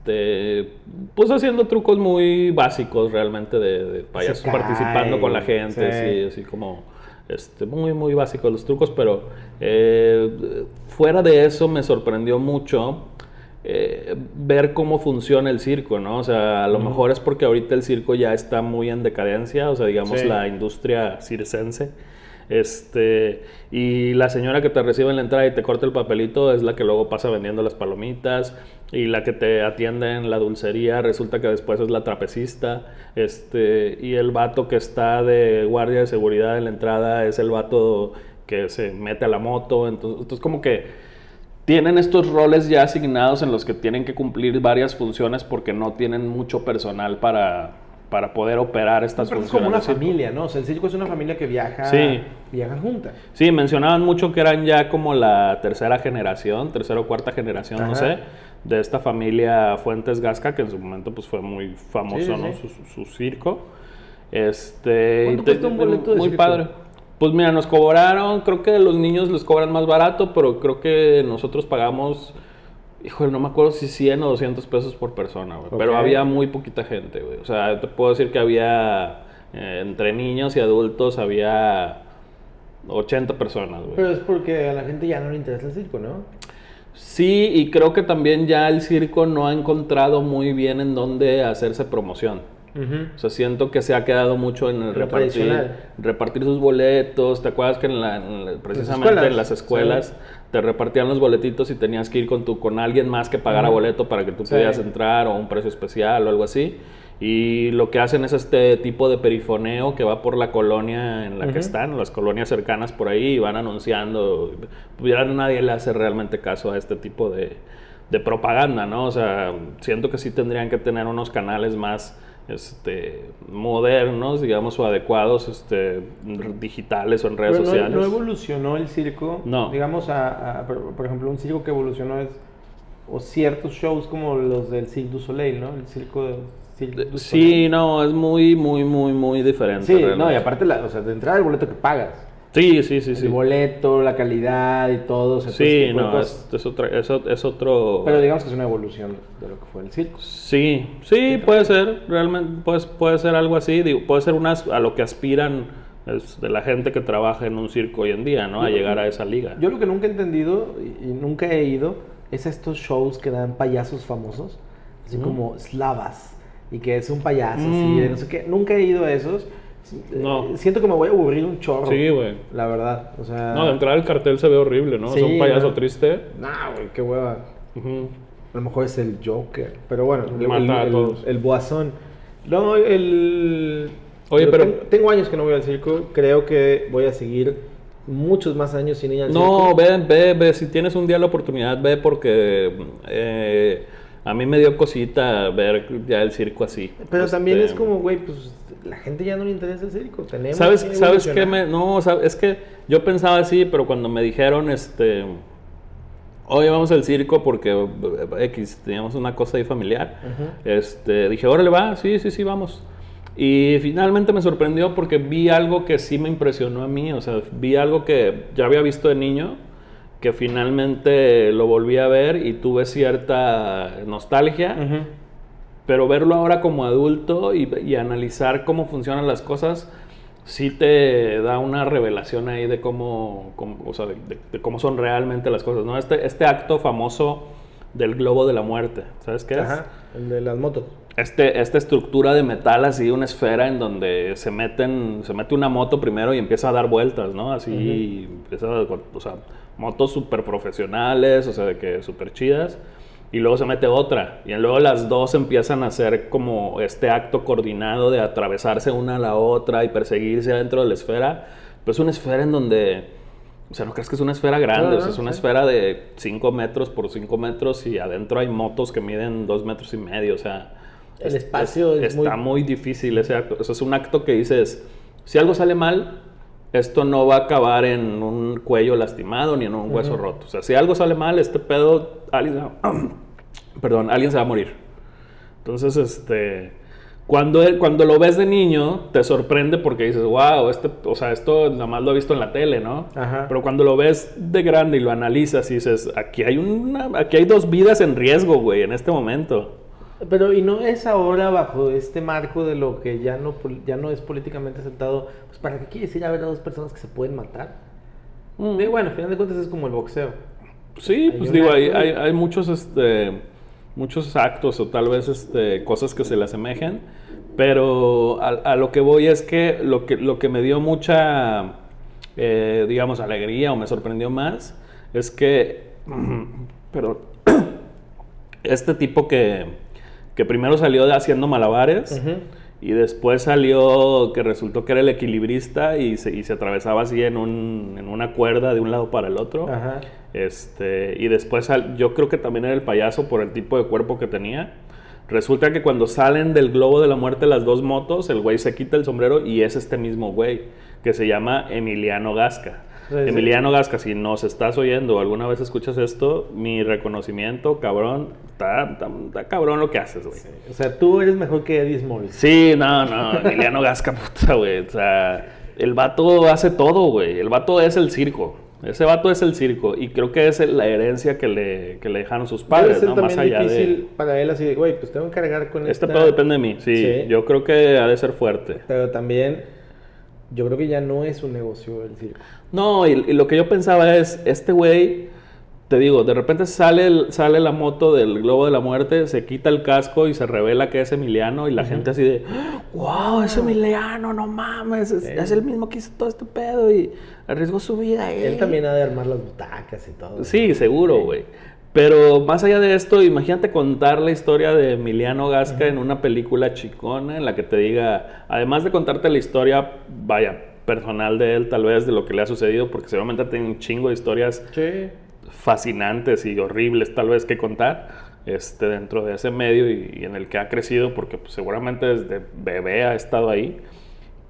este, pues haciendo trucos muy básicos realmente de, de payasos, cae, participando con la gente, sí. sí, así como este, muy, muy básicos los trucos, pero eh, fuera de eso me sorprendió mucho eh, ver cómo funciona el circo, ¿no? O sea, a lo mejor es porque ahorita el circo ya está muy en decadencia, o sea, digamos Sí. la industria circense. Este, y la señora que te recibe en la entrada y te corta el papelito es la que luego pasa vendiendo las palomitas y la que te atiende en la dulcería resulta que después es la trapecista, este, y el vato que está de guardia de seguridad en la entrada es el vato que se mete a la moto, entonces, entonces como que tienen estos roles ya asignados en los que tienen que cumplir varias funciones porque no tienen mucho personal para, para poder operar estas Pero es funciones. como una familia, ¿no? O sea, el circo es una familia que viaja, Sí. viaja junta. Sí, mencionaban mucho que eran ya como la tercera generación, tercera o cuarta generación, no sé, de esta familia Fuentes Gasca, que en su momento pues fue muy famoso, Sí, ¿no? sí. Su, su circo. Este, ¿Cuánto te- cuesta un boleto de Muy circo? padre. Pues mira, nos cobraron, creo que los niños les cobran más barato, pero creo que nosotros pagamos, híjole, no me acuerdo si 100 o 200 pesos por persona, güey. Pero había muy poquita gente, güey. O sea, te puedo decir que había, eh, entre niños y adultos, había 80 personas, güey. Pero es porque a la gente ya no le interesa el circo, ¿no? Sí, y creo que también ya el circo no ha encontrado muy bien en dónde hacerse promoción. O sea, siento que se ha quedado mucho en el repartir, repartir sus boletos. ¿Te acuerdas que en la- en la- precisamente escuelas, en las escuelas sí. te repartían los boletitos y tenías que ir con, tu, con alguien más que pagara Ujú. boleto para que tú Sí. pudieras entrar o un precio especial o algo así? Y lo que hacen es este tipo de perifoneo que va por la colonia en la Ujú. que están, las colonias cercanas por ahí, y van anunciando. Ya nadie le hace realmente caso a este tipo de, de propaganda, ¿no? O sea, siento que sí tendrían que tener unos canales más este, modernos, digamos, o adecuados, este, digitales o en redes Pero no, sociales. no evolucionó el circo. No. Digamos, a, a- por, ejemplo, un circo que evolucionó es. O ciertos shows como los del Cirque du Soleil, ¿no? El circo Cirque du Sí, no, es muy, muy, muy, muy diferente. Sí, no, y aparte, la, o sea, de entrada el boleto que pagas. Sí, sí, sí, sí. El boleto, la calidad y todo. o sea, Sí, no, es, es otra- es otro... Pero digamos que es una evolución de lo que fue el circo. Sí, sí, puede ser, realmente pues, puede ser algo así, digo, puede ser unas a lo que aspiran es, de la gente que trabaja en un circo hoy en día, ¿no? A Yo- llegar a esa liga. Yo lo que nunca he entendido y, nunca he ido es estos shows que dan payasos famosos, así Mm. como Slavas, y que es un payaso, así, Mm. de no sé qué. Nunca he ido a esos. Eh, No. Siento que me voy a aburrir un chorro. Sí, güey. La verdad. O sea. No, de entrada el cartel se ve horrible, ¿no? Sí, es un payaso ¿no? triste. Nah, güey, qué hueva. A lo mejor es el Joker. Pero bueno, el, Mata el, a el- todos. el Boazón. No, el. Oye, pero- Tengo, tengo años que no voy al circo. Creo que voy a seguir muchos más años sin ir al No, circo. ve, ve, ve, si tienes un día la oportunidad, ve porque eh, a mí me dio cosita ver ya el circo así. Pero también Este, es como, güey, pues la gente ya no le interesa el circo. Tenemos ¿Sabes, que ¿sabes qué me.? No, es que yo pensaba así, pero cuando me dijeron, este. Oye, vamos al circo porque eh, X, teníamos una cosa ahí familiar. Ujú. Este, dije, órale, va, sí, sí, sí, vamos. Y finalmente me sorprendió porque vi algo que sí me impresionó a mí, o sea, vi algo que ya había visto de niño, que finalmente lo volví a ver y tuve cierta nostalgia. Ujú. Pero verlo ahora como adulto y, y analizar cómo funcionan las cosas, sí te da una revelación ahí de cómo, cómo- o sea, de, de- de cómo son realmente las cosas, ¿no? Este, este acto famoso del globo de la muerte, ¿sabes qué es? Ajá, el de las motos. Este, esta estructura de metal así, una esfera en donde se meten, se mete una moto primero y empieza a dar vueltas, ¿no? Así, empieza a- o sea, motos súper profesionales, o sea, de que súper chidas. Y luego se mete otra. Y luego las dos empiezan a hacer como este acto coordinado de atravesarse una a la otra y perseguirse adentro de la esfera. Pues una esfera en donde, o sea, no crees que es una esfera grande, o sea, es una sí. esfera de 5 metros por 5 metros y adentro hay motos que miden 2 metros y medio, o sea... El espacio es está muy... difícil ese acto. O sea, es un acto que dices, si algo sale mal, esto no va a acabar en un cuello lastimado ni en un hueso roto. O sea, si algo sale mal, este pedo, alguien se va, perdón, alguien se va a morir. Entonces, este, cuando, cuando lo ves de niño, te sorprende porque dices, wow, este, o sea, esto nada más lo he visto en la tele, ¿no? Ajá. Pero cuando lo ves de grande y lo analizas y dices, aquí hay, una, aquí hay dos vidas en riesgo, güey, en este momento. Pero y no es ahora bajo este marco de lo que ya no ya no es políticamente aceptado, pues para qué quieres ir a ver a dos personas que se pueden matar? Mm. Digo, bueno, al final de cuentas es como el boxeo. Sí, Hay pues digo, hay, hay, hay muchos, este, muchos actos o tal vez este, cosas que se le asemejen, pero a, a lo que voy es que lo que, lo que me dio mucha, eh, digamos, alegría o me sorprendió más es que, perdón, este tipo que, que primero salió de haciendo malabares y después salió que resultó que era el equilibrista y se, y se atravesaba así en, un, en una cuerda de un lado para el otro. Ajá. Este, y después sal- yo creo que también era el payaso por el tipo de cuerpo que tenía. Resulta que cuando salen del globo de la muerte las dos motos, el güey se quita el sombrero y es este mismo güey, que se llama Emiliano Gasca. Sí, sí. Emiliano Gasca, si nos estás oyendo o alguna vez escuchas esto, mi reconocimiento, cabrón, está, está- está cabrón lo que haces, güey. O sea, tú eres mejor que Eddie Small. Sí, no, no, Emiliano Gasca, puta, güey. O sea, el vato hace todo, güey. El vato es el circo. Ese vato es el circo. Y creo que es la herencia que le, que le dejaron sus padres, ¿no? Más allá difícil de. para él así de, güey, pues tengo que cargar con Este esta... pedo depende de mí, sí. Sí. Yo creo que ha de ser fuerte. Pero también, yo creo que ya no es un negocio el circo. No, y, y lo que yo pensaba es, este güey, te digo, de repente sale, el- sale la moto del globo de la muerte, se quita el casco y se revela que es Emiliano y la gente así de, wow, es Emiliano, no mames, es, es el mismo que hizo todo este pedo y arriesgó su vida. Él eh". también ha de armar las butacas y todo. Sí, seguro, güey. Pero más allá de esto, imagínate contar la historia de Emiliano Gasca en una película chicona en la que te diga, además de contarte la historia, vaya, personal de él, tal vez, de lo que le ha sucedido, porque seguramente tiene un chingo de historias Sí. Fascinantes y horribles tal vez que contar este, dentro de ese medio y, y en el que ha crecido porque pues, seguramente desde bebé ha estado ahí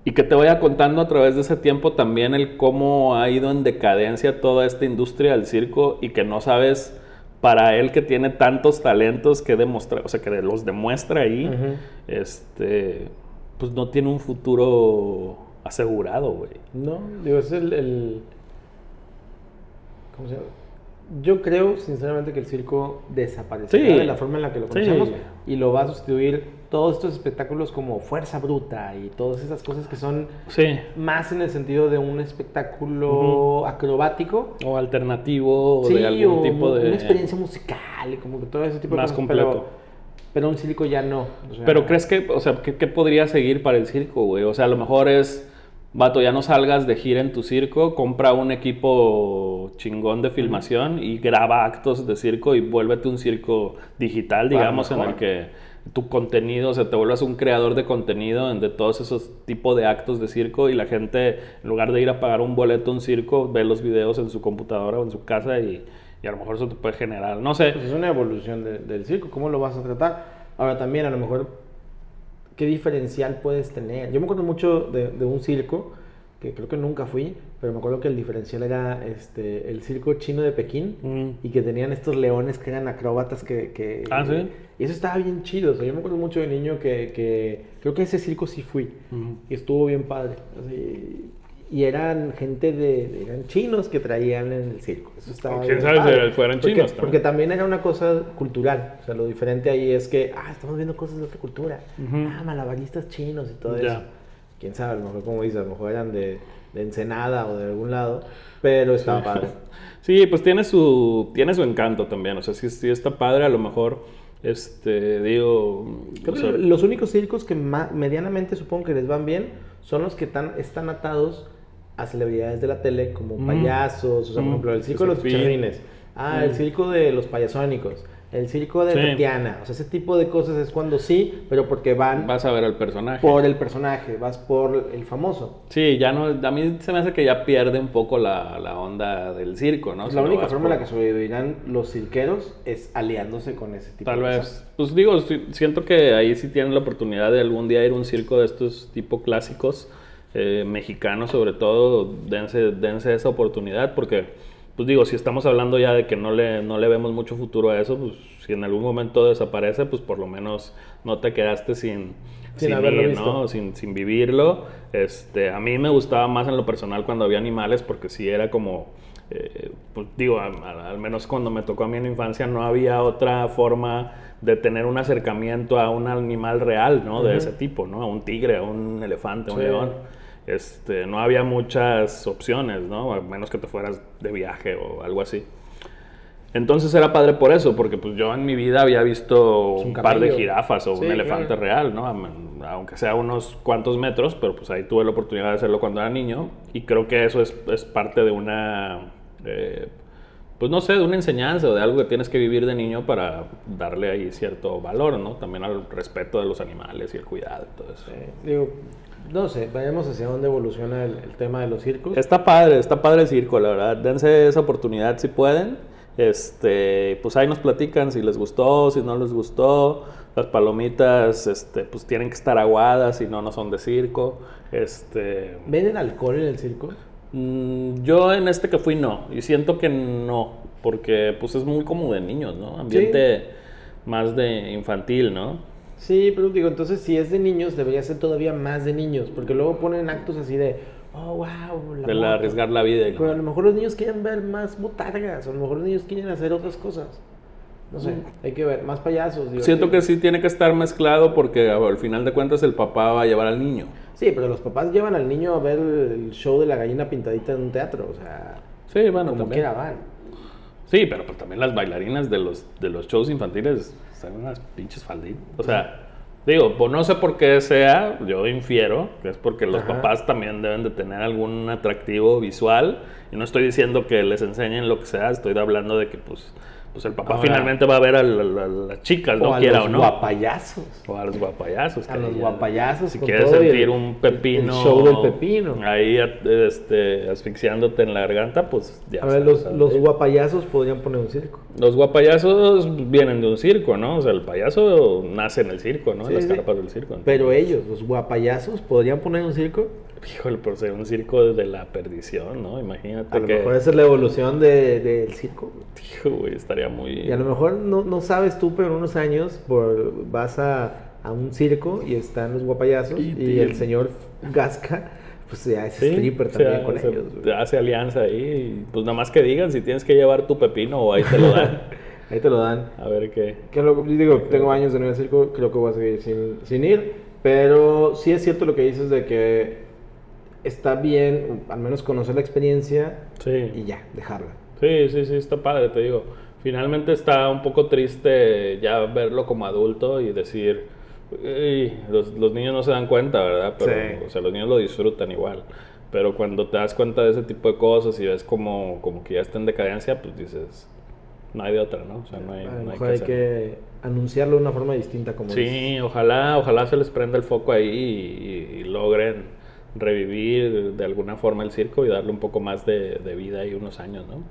y que te vaya contando a través de ese tiempo también el cómo ha ido en decadencia toda esta industria del circo y que no sabes para él que tiene tantos talentos que demostrar, o sea, que los demuestra ahí, este, pues no tiene un futuro asegurado, güey. No, digo, es el, el- ¿Cómo se llama? Yo creo, sinceramente, que el circo desaparecerá Sí. de la forma en la que lo Sí. conocemos y lo va a sustituir todos estos espectáculos como Fuerza Bruta y todas esas cosas que son Sí. más en el sentido de un espectáculo acrobático. O alternativo, o Sí, de algún o tipo de... una experiencia musical y como que todo ese tipo de Más cosas. completo. Pero, pero un circo ya no. o sea, Pero crees que, o sea, ¿qué, qué podría seguir para el circo, güey? O sea, a lo mejor es, vato, ya no salgas de gira en tu circo, compra un equipo chingón de filmación y graba actos de circo y vuélvete un circo digital, digamos, en el que tu contenido, o sea, te vuelvas un creador de contenido en- de todos esos tipos de actos de circo y la gente, en lugar de ir a pagar un boleto a un circo, ve los videos en su computadora o en su casa y, y a lo mejor eso te puede generar, no sé. Pues es una evolución de- del circo, ¿cómo lo vas a tratar? Ahora también a lo mejor, ¿qué diferencial puedes tener? Yo me acuerdo mucho de, de un circo, que creo que nunca fui, pero me acuerdo que el diferencial era este, el circo chino de Pekín Mm. y que tenían estos leones que eran acróbatas que... que- Ah, ¿sí? Y eso estaba bien chido, o sea, yo me acuerdo mucho de niño que, que creo que ese circo sí fui y estuvo bien padre. Así, y eran gente de, eran chinos que traían en el circo. Eso estaba quién sabe si fueran porque, chinos también. Porque también era una cosa cultural. O sea, lo diferente ahí es que, ah, estamos viendo cosas de otra cultura. Ujú. Ah, malabaristas chinos y todo Ya. eso. Quién sabe, a lo mejor, como dices, a lo mejor eran de, de Ensenada o de algún lado. Pero estaba padre. Sí, pues tiene su, tiene su encanto también. O sea, sí, sí está padre. A lo mejor, este, digo. Creo o que sea, los únicos circos que medianamente supongo que les van bien son los que tan- están atados a celebridades de la tele como Mm. payasos, o sea, por Mm, ejemplo, el circo de los chicharrines, ah, el Mm. circo de los payasónicos, el circo de Sí. Tatiana, o sea, ese tipo de cosas es cuando sí, pero porque van vas a ver al personaje. por el personaje, vas por el famoso. Sí, ya no. A mí se me hace que ya pierde un poco la, la onda del circo, ¿no? La única forma en la que sobrevivirán los cirqueros es aliándose con ese tipo Tal de vez. cosas. Pues digo, siento que ahí sí tienen la oportunidad de algún día ir a un circo de estos tipo clásicos, eh, mexicanos sobre todo, dense, dense esa oportunidad porque, pues digo, si estamos hablando ya de que no le, no le vemos mucho futuro a eso, pues si en algún momento desaparece, pues por lo menos no te quedaste sin, Sin sin haberlo ir, visto. ¿no? Sin, sin vivirlo. Este, a mí me gustaba más en lo personal cuando había animales porque sí era como... eh, pues digo, al, menos cuando me tocó a mí en la infancia no había otra forma de tener un acercamiento a un animal real, ¿no? De ese tipo, ¿no? A un tigre, a un elefante, a un león. Este, no había muchas opciones, ¿no? A menos que te fueras de viaje o algo así. Entonces era padre por eso, porque pues yo en mi vida había visto Es un un par de jirafas o Sí, un elefante claro. real, ¿no? Aunque sea unos cuantos metros, pero pues ahí tuve la oportunidad de hacerlo cuando era niño y creo que eso es, es parte de una, eh, pues no sé, de una enseñanza o de algo que tienes que vivir de niño para darle ahí cierto valor, ¿no? También al respeto de los animales y el cuidado y todo eso. Digo, no sé, vayamos hacia dónde evoluciona el, el tema de los circos. Está padre, está padre el circo, la verdad. Dense esa oportunidad si pueden. Este, pues ahí nos platican si les gustó, si no les gustó. Las palomitas, este, pues tienen que estar aguadas, si no, no son de circo. Este, ¿Venden alcohol en el circo? mm, yo en este que fui no, y siento que no, porque pues es muy como de niños, ¿no? Ambiente más de infantil, ¿no? Sí, pero digo, entonces si es de niños, debería ser todavía más de niños, porque luego ponen actos así de, oh, wow, la De la moto". arriesgar la vida. Pero a lo mejor los niños quieren ver más botargas, o a lo mejor los niños quieren hacer otras cosas. No sé, hay que ver, más payasos. digo, Siento que sí tiene que estar mezclado porque al final de cuentas el papá va a llevar al niño. Sí, pero los papás llevan al niño a ver el show de la gallina pintadita en un teatro, o sea, Sí, bueno, como también. quiera van. Sí, pero pues también las bailarinas de los, de los shows infantiles son unas pinches falditas. O sea, digo, pues no sé por qué sea, yo infiero que es porque los Ajá. papás también deben de tener algún atractivo visual. Y no estoy diciendo que les enseñen lo que sea, estoy hablando de que pues, pues el papá Ahora- finalmente va a ver a, la- la- las chicas, no o a quiera los o no. guapayazos. O a los guapayazos. A los guapayazos Si quieres sentir el- un pepino. el show del pepino. Ahí este, asfixiándote en la garganta, pues ya. A ver, los, los guapayazos podrían poner un circo. Los guapayazos vienen de un circo, ¿no? O sea, el payaso nace en el circo, ¿no? Sí, en las sí. carpas del circo. entonces- Pero ellos, los guapayazos, podrían poner un circo. Híjole, por ser un circo de la perdición, ¿no? Imagínate A lo que. mejor esa es la evolución de- del circo. Hijo, güey, estaría muy. Y a lo mejor no, no sabes tú, pero en unos años por, vas a, a un circo y están los guapayazos Y el señor Gasca, pues ya es Sí, stripper sea, también con se- ellos. güey. Hace alianza ahí. y, Pues nada más que digan si tienes que llevar tu pepino o ahí te lo dan. Ahí te lo dan. A ver qué. Que lo, yo digo, tengo años de no ir al circo, creo que voy a seguir sin, sin ir, pero sí es cierto lo que dices de que está bien, al menos conocer la experiencia Sí. y ya, dejarla. Sí, sí, sí, está padre, te digo. Finalmente está un poco triste ya verlo como adulto y decir, "Ey, los, los niños no se dan cuenta, ¿verdad? Pero, Sí. o sea, los niños lo disfrutan igual. Pero cuando te das cuenta de ese tipo de cosas y ves como, como que ya está en decadencia, pues dices, no hay de otra, ¿no? O sea, no hay, a no hay que hay que anunciarlo de una forma distinta como. Sí, ojalá, ojalá se les prenda el foco ahí y, y logren revivir de alguna forma el circo y darle un poco más de, de vida y unos años, ¿no?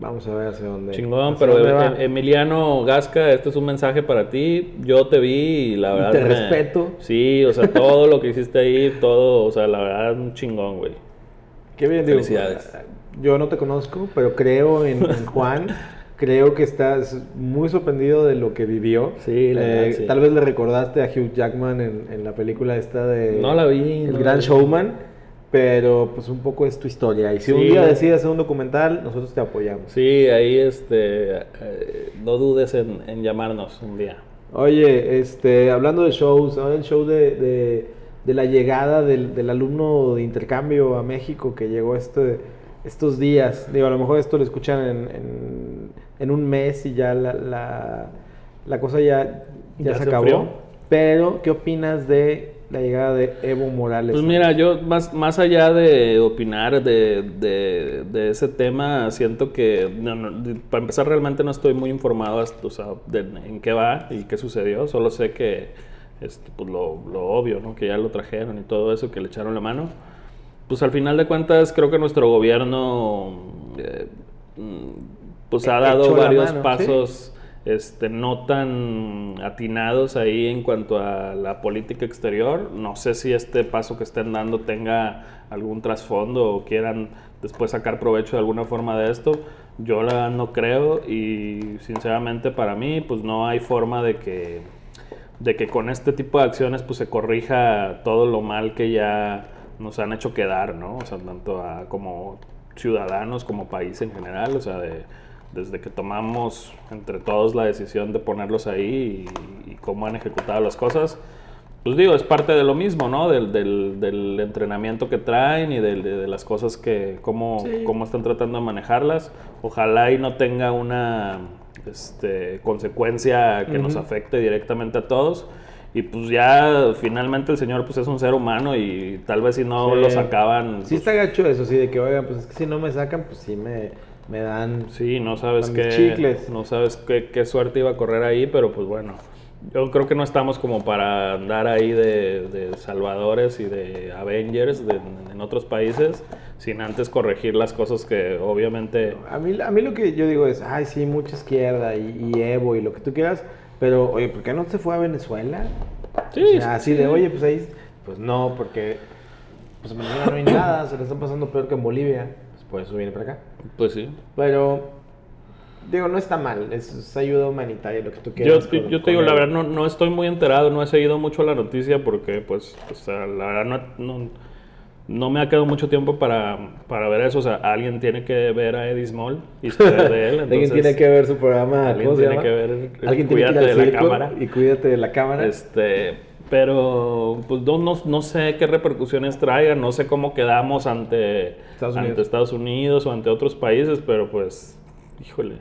Vamos a ver hacia dónde. Chingón, hacia pero dónde Em- va. Emiliano Gasca, este es un mensaje para ti. Yo te vi y la verdad. te me- respeto. Sí, o sea, todo lo que hiciste ahí, todo, o sea, la verdad, un chingón, güey. Qué bien, digo, Felicidades. Yo no te conozco, pero creo en, en Juan. Creo que estás muy sorprendido de lo que vivió. Sí, la verdad, sí. Tal vez le recordaste a Hugh Jackman en, en la película esta de... No la vi, El no Gran vi. Showman. pero pues un poco es tu historia. Y si un día decides hacer un documental, nosotros te apoyamos. Sí, ahí este, eh, no dudes en, en llamarnos un día. Oye, este, hablando de shows, ahora el show de, de- de la llegada del, del alumno de intercambio a México que llegó este, estos días. Digo, a lo mejor esto lo escuchan en, en, en un mes y ya la, la, la cosa ya, ya, ¿Ya se se acabó. enfrió? Pero, ¿qué opinas de la llegada de Evo Morales? Pues mira, yo más, más allá de opinar de, de- de ese tema, siento que, no, no, para empezar, realmente no estoy muy informado hasta, o sea, de en qué va y qué sucedió. Solo sé que, este, pues lo, lo obvio, ¿no? Que ya lo trajeron y todo eso, que le echaron la mano. Pues al final de cuentas, creo que nuestro gobierno, eh, pues ha dado varios mano, ¿sí? pasos este, no tan atinados ahí en cuanto a la política exterior. No sé si este paso que estén dando tenga algún trasfondo o quieran después sacar provecho de alguna forma de esto. Yo la no creo y sinceramente para mí pues no hay forma de que, de que con este tipo de acciones pues se corrija todo lo mal que ya nos han hecho quedar, ¿no? O sea, tanto a- como ciudadanos como país en general, o sea, de, desde que tomamos entre todos la decisión de ponerlos ahí y, y cómo han ejecutado las cosas, pues digo, es parte de lo mismo, ¿no? Del, del- del entrenamiento que traen y del- de, de las cosas que, cómo, Sí. cómo están tratando de manejarlas. Ojalá y no tenga una este, consecuencia que nos Ujú. afecte directamente a todos. Y pues ya finalmente el señor pues es un ser humano y tal vez si no Sí. lo sacaban... Sí pues, está gacho eso, sí, de que, oigan, pues es que si no me sacan, pues sí me, me dan... Sí, no sabes qué, chicles. no sabes qué, qué suerte iba a correr ahí, pero pues bueno, yo creo que no estamos como para andar ahí de, de salvadores y de Avengers de- en otros países sin antes corregir las cosas que obviamente... A mí, a mí lo que yo digo es, ay, sí, mucha izquierda y, y Evo y lo que tú quieras, pero, oye, ¿por qué no se fue a Venezuela? Sí, O sea, sí, así sí. de, oye, pues ahí, pues no, porque pues en Venezuela no hay nada, se le está pasando peor que en Bolivia, por eso viene para acá. Pues sí. Pero, digo, no está mal, es, es ayuda humanitaria, lo que tú Yo, quieras. te- con- yo te digo, la Evo. verdad, no, no estoy muy enterado, no he seguido mucho la noticia porque, pues, o sea, la verdad, no, no, no me ha quedado mucho tiempo para, para ver eso. O sea, alguien tiene que ver a Eddie Small y saber de él. Alguien entonces, tiene que ver su programa, alguien ¿cómo se tiene que ver el- el Alguien tiene que ir Cuídate al de la cámara. y cuídate de la cámara. Este, pero pues no, no, no sé qué repercusiones traigan, no sé cómo quedamos ante Estados ante Unidos. Estados Unidos o ante otros países, pero pues, híjole.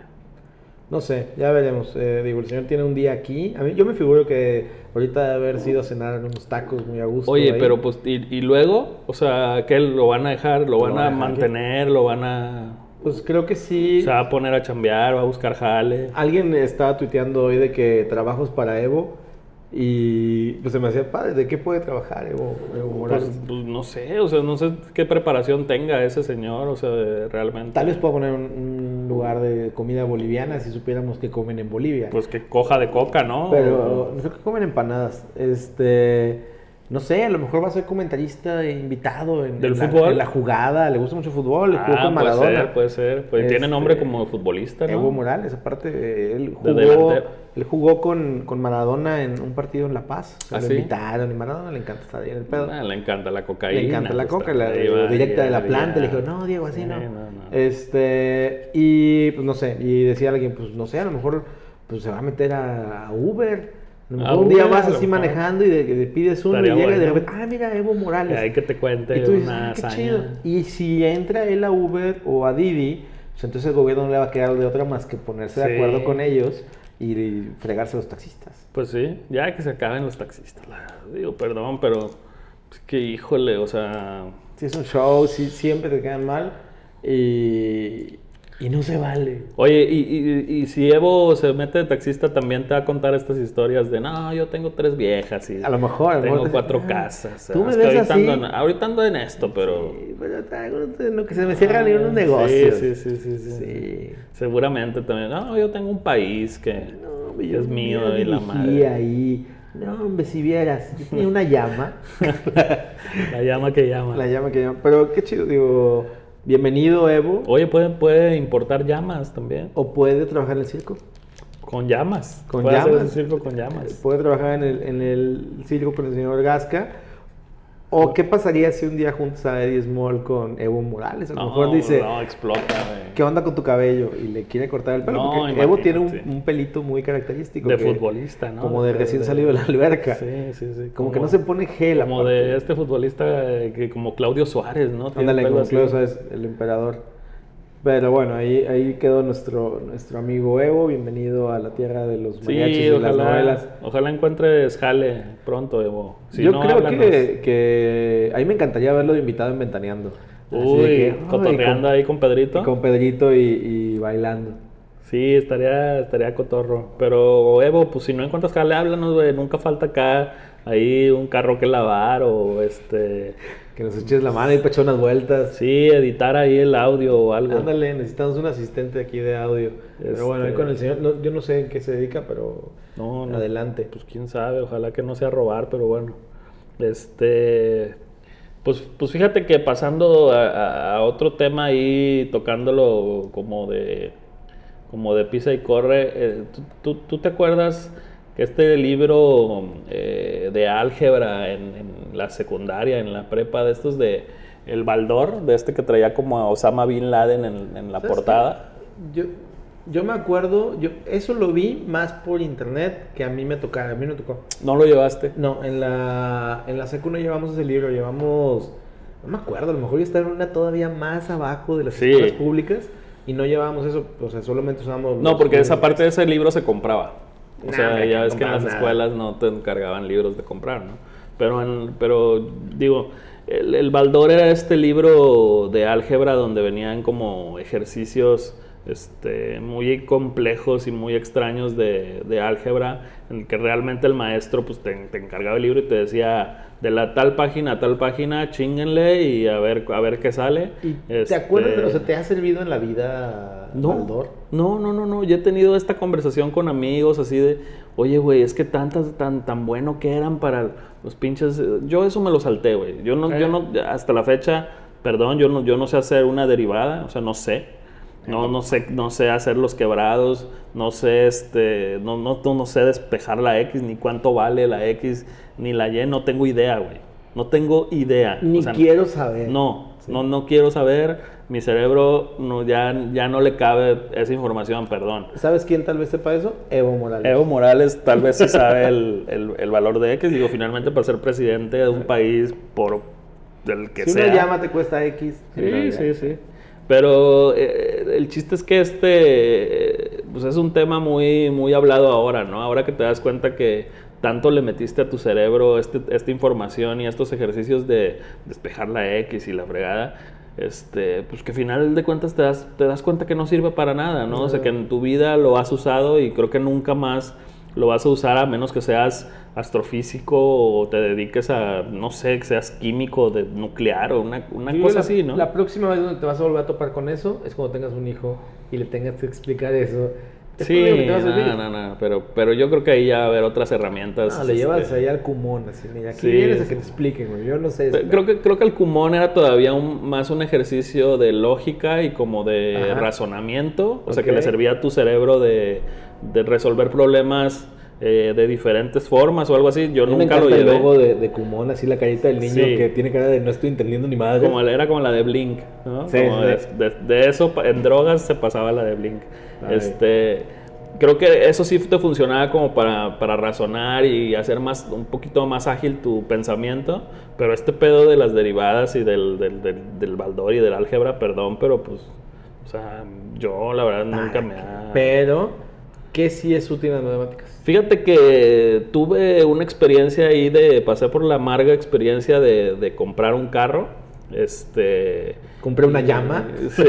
No sé, ya veremos. Eh, digo, el señor tiene un día aquí. A mí, yo me figuro que ahorita debe haber sido a cenar en unos tacos muy a gusto. Oye, ahí. pero pues, y, y luego, o sea, ¿qué lo van a dejar? ¿Lo van van a mantener? ¿Lo van a...? Pues creo que sí. Se va a poner a chambear, va a buscar jale. Alguien estaba tuiteando hoy de que trabajos para Evo. Y pues se me hacía padre. ¿De qué puede trabajar Evo, Evo Morales? Pues, pues, no sé, o sea, no sé qué preparación tenga ese señor, o sea, de- realmente. Tal vez pueda poner un, un lugar de comida boliviana si supiéramos que comen en Bolivia. Pues que coja de coca, ¿no? Pero no sé que comen empanadas. Este. No sé, a lo mejor va a ser comentarista e invitado en, ¿Del en la, fútbol? en la jugada. Le gusta mucho el fútbol, le jugó Ah, con puede Maradona. ser, puede ser. Pues tiene Este, nombre como futbolista, ¿no? Evo Morales, aparte, él jugó, él jugó con, con Maradona en un partido en La Paz. Se ¿Ah, lo sí? invitaron y Maradona le encanta estar ahí en el pedo. Ah, le encanta la cocaína. le encanta la pues, coca, la va, directa de la planta. ya. Le dijo, no, Diego, así Sí, no. no, no. Este, y pues no sé, y decía alguien, pues no sé, a lo mejor pues se va a meter a, a Uber. Un día vas así manejando y de, de- pides uno Estaría y llega y de repente, ah, mira, Evo Morales. Hay que te cuente Y tú dices, una ah, qué hazaña. chido. Y si entra él a Uber o a Didi, pues entonces el gobierno no le va a quedar de otra más que ponerse de Sí. acuerdo con ellos y, fregarse a los taxistas. Pues sí, ya que se acaben los taxistas. Digo, perdón, pero es que híjole, o sea, Si es un show, si siempre te quedan mal y, y no se vale. Oye, y, y- y si Evo se mete de taxista, también te va a contar estas historias de, no, yo tengo tres viejas y A lo mejor, tengo te- cuatro ah, casas. tú me Es que ves ahorita, así. ando en, ahorita ando en esto, pero... Sí, pero traigo lo que se me cierran ni unos Ah, negocios. Sí, sí, sí, sí, sí. Seguramente también. No, yo tengo un país que, No, es mío y la madre. ahí. No, hombre, si vieras, yo tenía una llama. La llama que llama. la llama que llama. Pero qué chido, digo, bienvenido Evo. Oye, puede, puede importar llamas también. O puede trabajar en el circo. Con llamas. Con puede hacer llamas. un circo con llamas. Puede trabajar en el, en el circo con el señor Gasca. ¿O qué pasaría si un día juntas a Eddie Small con Evo Morales? A lo mejor dice, No, explota, güey. ¿qué onda con tu cabello? Y le quiere cortar el pelo. No, porque Evo tiene un, pelito muy característico. De que- futbolista, ¿no? Como de recién salido de la alberca. Sí, sí, sí. Como, que no se pone gel. Como aparte. de este futbolista eh, que como Claudio Suárez, ¿no? Ándale, como. Claudio Suárez, el emperador. Pero bueno, ahí, ahí quedó nuestro, nuestro amigo Evo. Bienvenido a la tierra de los mariachis Sí, y las ojalá, novelas. ojalá encuentres jale pronto, Evo. Si Yo no, creo que, que a mí me encantaría verlo de invitado en Ventaneando. Uy, que, cotorreando con- ahí con Pedrito. con Pedrito y, y bailando. Sí, estaría, estaría cotorro. Pero Evo, pues si no encuentras jale, háblanos, güey. Nunca falta acá ahí un carro que lavar o este... Que nos eches la mano y para echar unas vueltas. Sí, editar ahí el audio o algo. Ándale, necesitamos un asistente aquí de audio. Pero bueno, ahí Este- con el señor, no- yo no sé en qué se dedica, pero No, no. adelante. Pues quién sabe, ojalá que no sea robar, pero bueno. Este. Pues, pues fíjate que pasando a, a- a otro tema ahí, tocándolo como de. como de pisa y corre. eh, ¿tú, tú, tú te acuerdas que este libro eh, de álgebra en, en la secundaria, en la prepa, de estos de. El Baldor, de este que traía como a Osama Bin Laden en, en la ¿Sabes portada. Yo, yo me acuerdo, yo eso lo vi más por internet que a mí me tocara. A mí no me tocó. ¿No lo llevaste? No, en la, en la secu no llevamos ese libro, llevamos, no me acuerdo, a lo mejor yo estaba en una todavía más abajo de las Sí. escuelas públicas y no llevábamos eso, o sea, solamente usábamos... No, porque esa parte de ese libro se compraba. O Nah, sea, ya ves que en las nada. escuelas no te encargaban libros de comprar, ¿no? Pero, en- pero digo, el, el Baldor era este libro de álgebra donde venían como ejercicios este, muy complejos y muy extraños de, de álgebra, en el que realmente el maestro pues, te, te encargaba el libro y te decía de la tal página a tal página, chinguenle y a ver, a ver qué sale. ¿Y Este, ¿Te acuerdas? de- O sea, ¿te ha servido en la vida no, no, no, no, no. Yo he tenido esta conversación con amigos así de, oye, güey, es que tantas, tan, tan bueno que eran para los pinches. eh, Yo eso me lo salté, güey. Yo no, yo no, hasta la fecha, perdón, yo no, yo no sé hacer una derivada, o sea, no sé. No, no sé, no sé hacer los quebrados, no sé, este, no, no, no sé despejar la X, ni cuánto vale la X, ni la Y, no tengo idea, güey. No tengo idea. Ni O sea, quiero saber. no, no, no quiero saber. Mi cerebro no, ya, ya no le cabe esa información, perdón. ¿Sabes quién tal vez sepa eso? Evo Morales. Evo Morales tal vez sí sabe el, el- el valor de X. Digo, finalmente para ser presidente de un país por del que si sea. una llama te cuesta X. Sí, sí, sí. Pero eh, el chiste es que este eh, pues es un tema muy, muy hablado ahora, ¿no? Ahora que te das cuenta que tanto le metiste a tu cerebro este- esta información y estos ejercicios de despejar la X y la fregada, este, pues que al final de cuentas te das, te das cuenta que no sirve para nada, ¿no? O sea, que en tu vida lo has usado y creo que nunca más lo vas a usar a menos que seas astrofísico o te dediques a, no sé, que seas químico de nuclear o una, una cosa la, así, ¿no? La próxima vez donde te vas a volver a topar con eso es cuando tengas un hijo y le tengas que explicar eso. Es Sí, no, no, no, pero, pero yo creo que ahí ya va a haber otras herramientas. Ah, le llevas este, ahí al cumón, así, mira, aquí Sí, vienes a que te expliquen, güey, yo no sé. Creo que, creo que el Kumon era todavía un- más un ejercicio de lógica y como de Ajá. razonamiento, o sea, que le servía a tu cerebro de, de resolver problemas eh, de diferentes formas o algo así. Yo A mí me nunca lo encanta el llevé. logo de, de Kumon, así la carita del niño Sí. que tiene cara de no estoy entendiendo ni madre. Como era como la de Blink, ¿no? Sí, Como sí. De, de- de eso, en drogas se pasaba la de Blink. Ay. Este, creo que eso sí te funcionaba como para, para razonar y hacer más, un poquito más ágil tu pensamiento, pero este pedo de las derivadas y del, del, del, del Baldor y del álgebra, perdón, pero pues, o sea, yo la verdad nunca me ha... Pero, ¿qué sí es útil en las matemáticas? Fíjate que tuve una experiencia ahí de, pasé por la amarga experiencia de, de comprar un carro, este... Compré una llama Sí,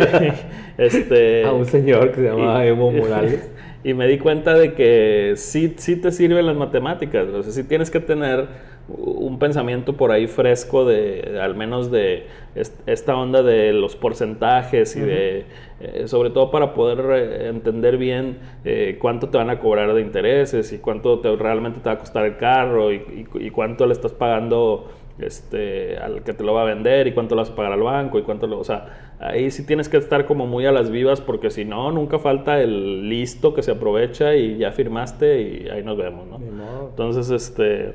este... a un señor que se llama y- Evo Morales. Y me di cuenta de que sí, sí te sirven las matemáticas. O sea, sí tienes que tener un pensamiento por ahí fresco de, al menos de est- esta onda de los porcentajes y de, eh, sobre todo para poder eh, entender bien eh, cuánto te van a cobrar de intereses y cuánto te, realmente te va a costar el carro y, y- y cuánto le estás pagando este, al que te lo va a vender y cuánto lo vas a pagar al banco y cuánto lo, o sea, ahí sí tienes que estar como muy a las vivas porque si no, nunca falta el listo que se aprovecha y ya firmaste y ahí nos vemos, ¿no? Entonces, este,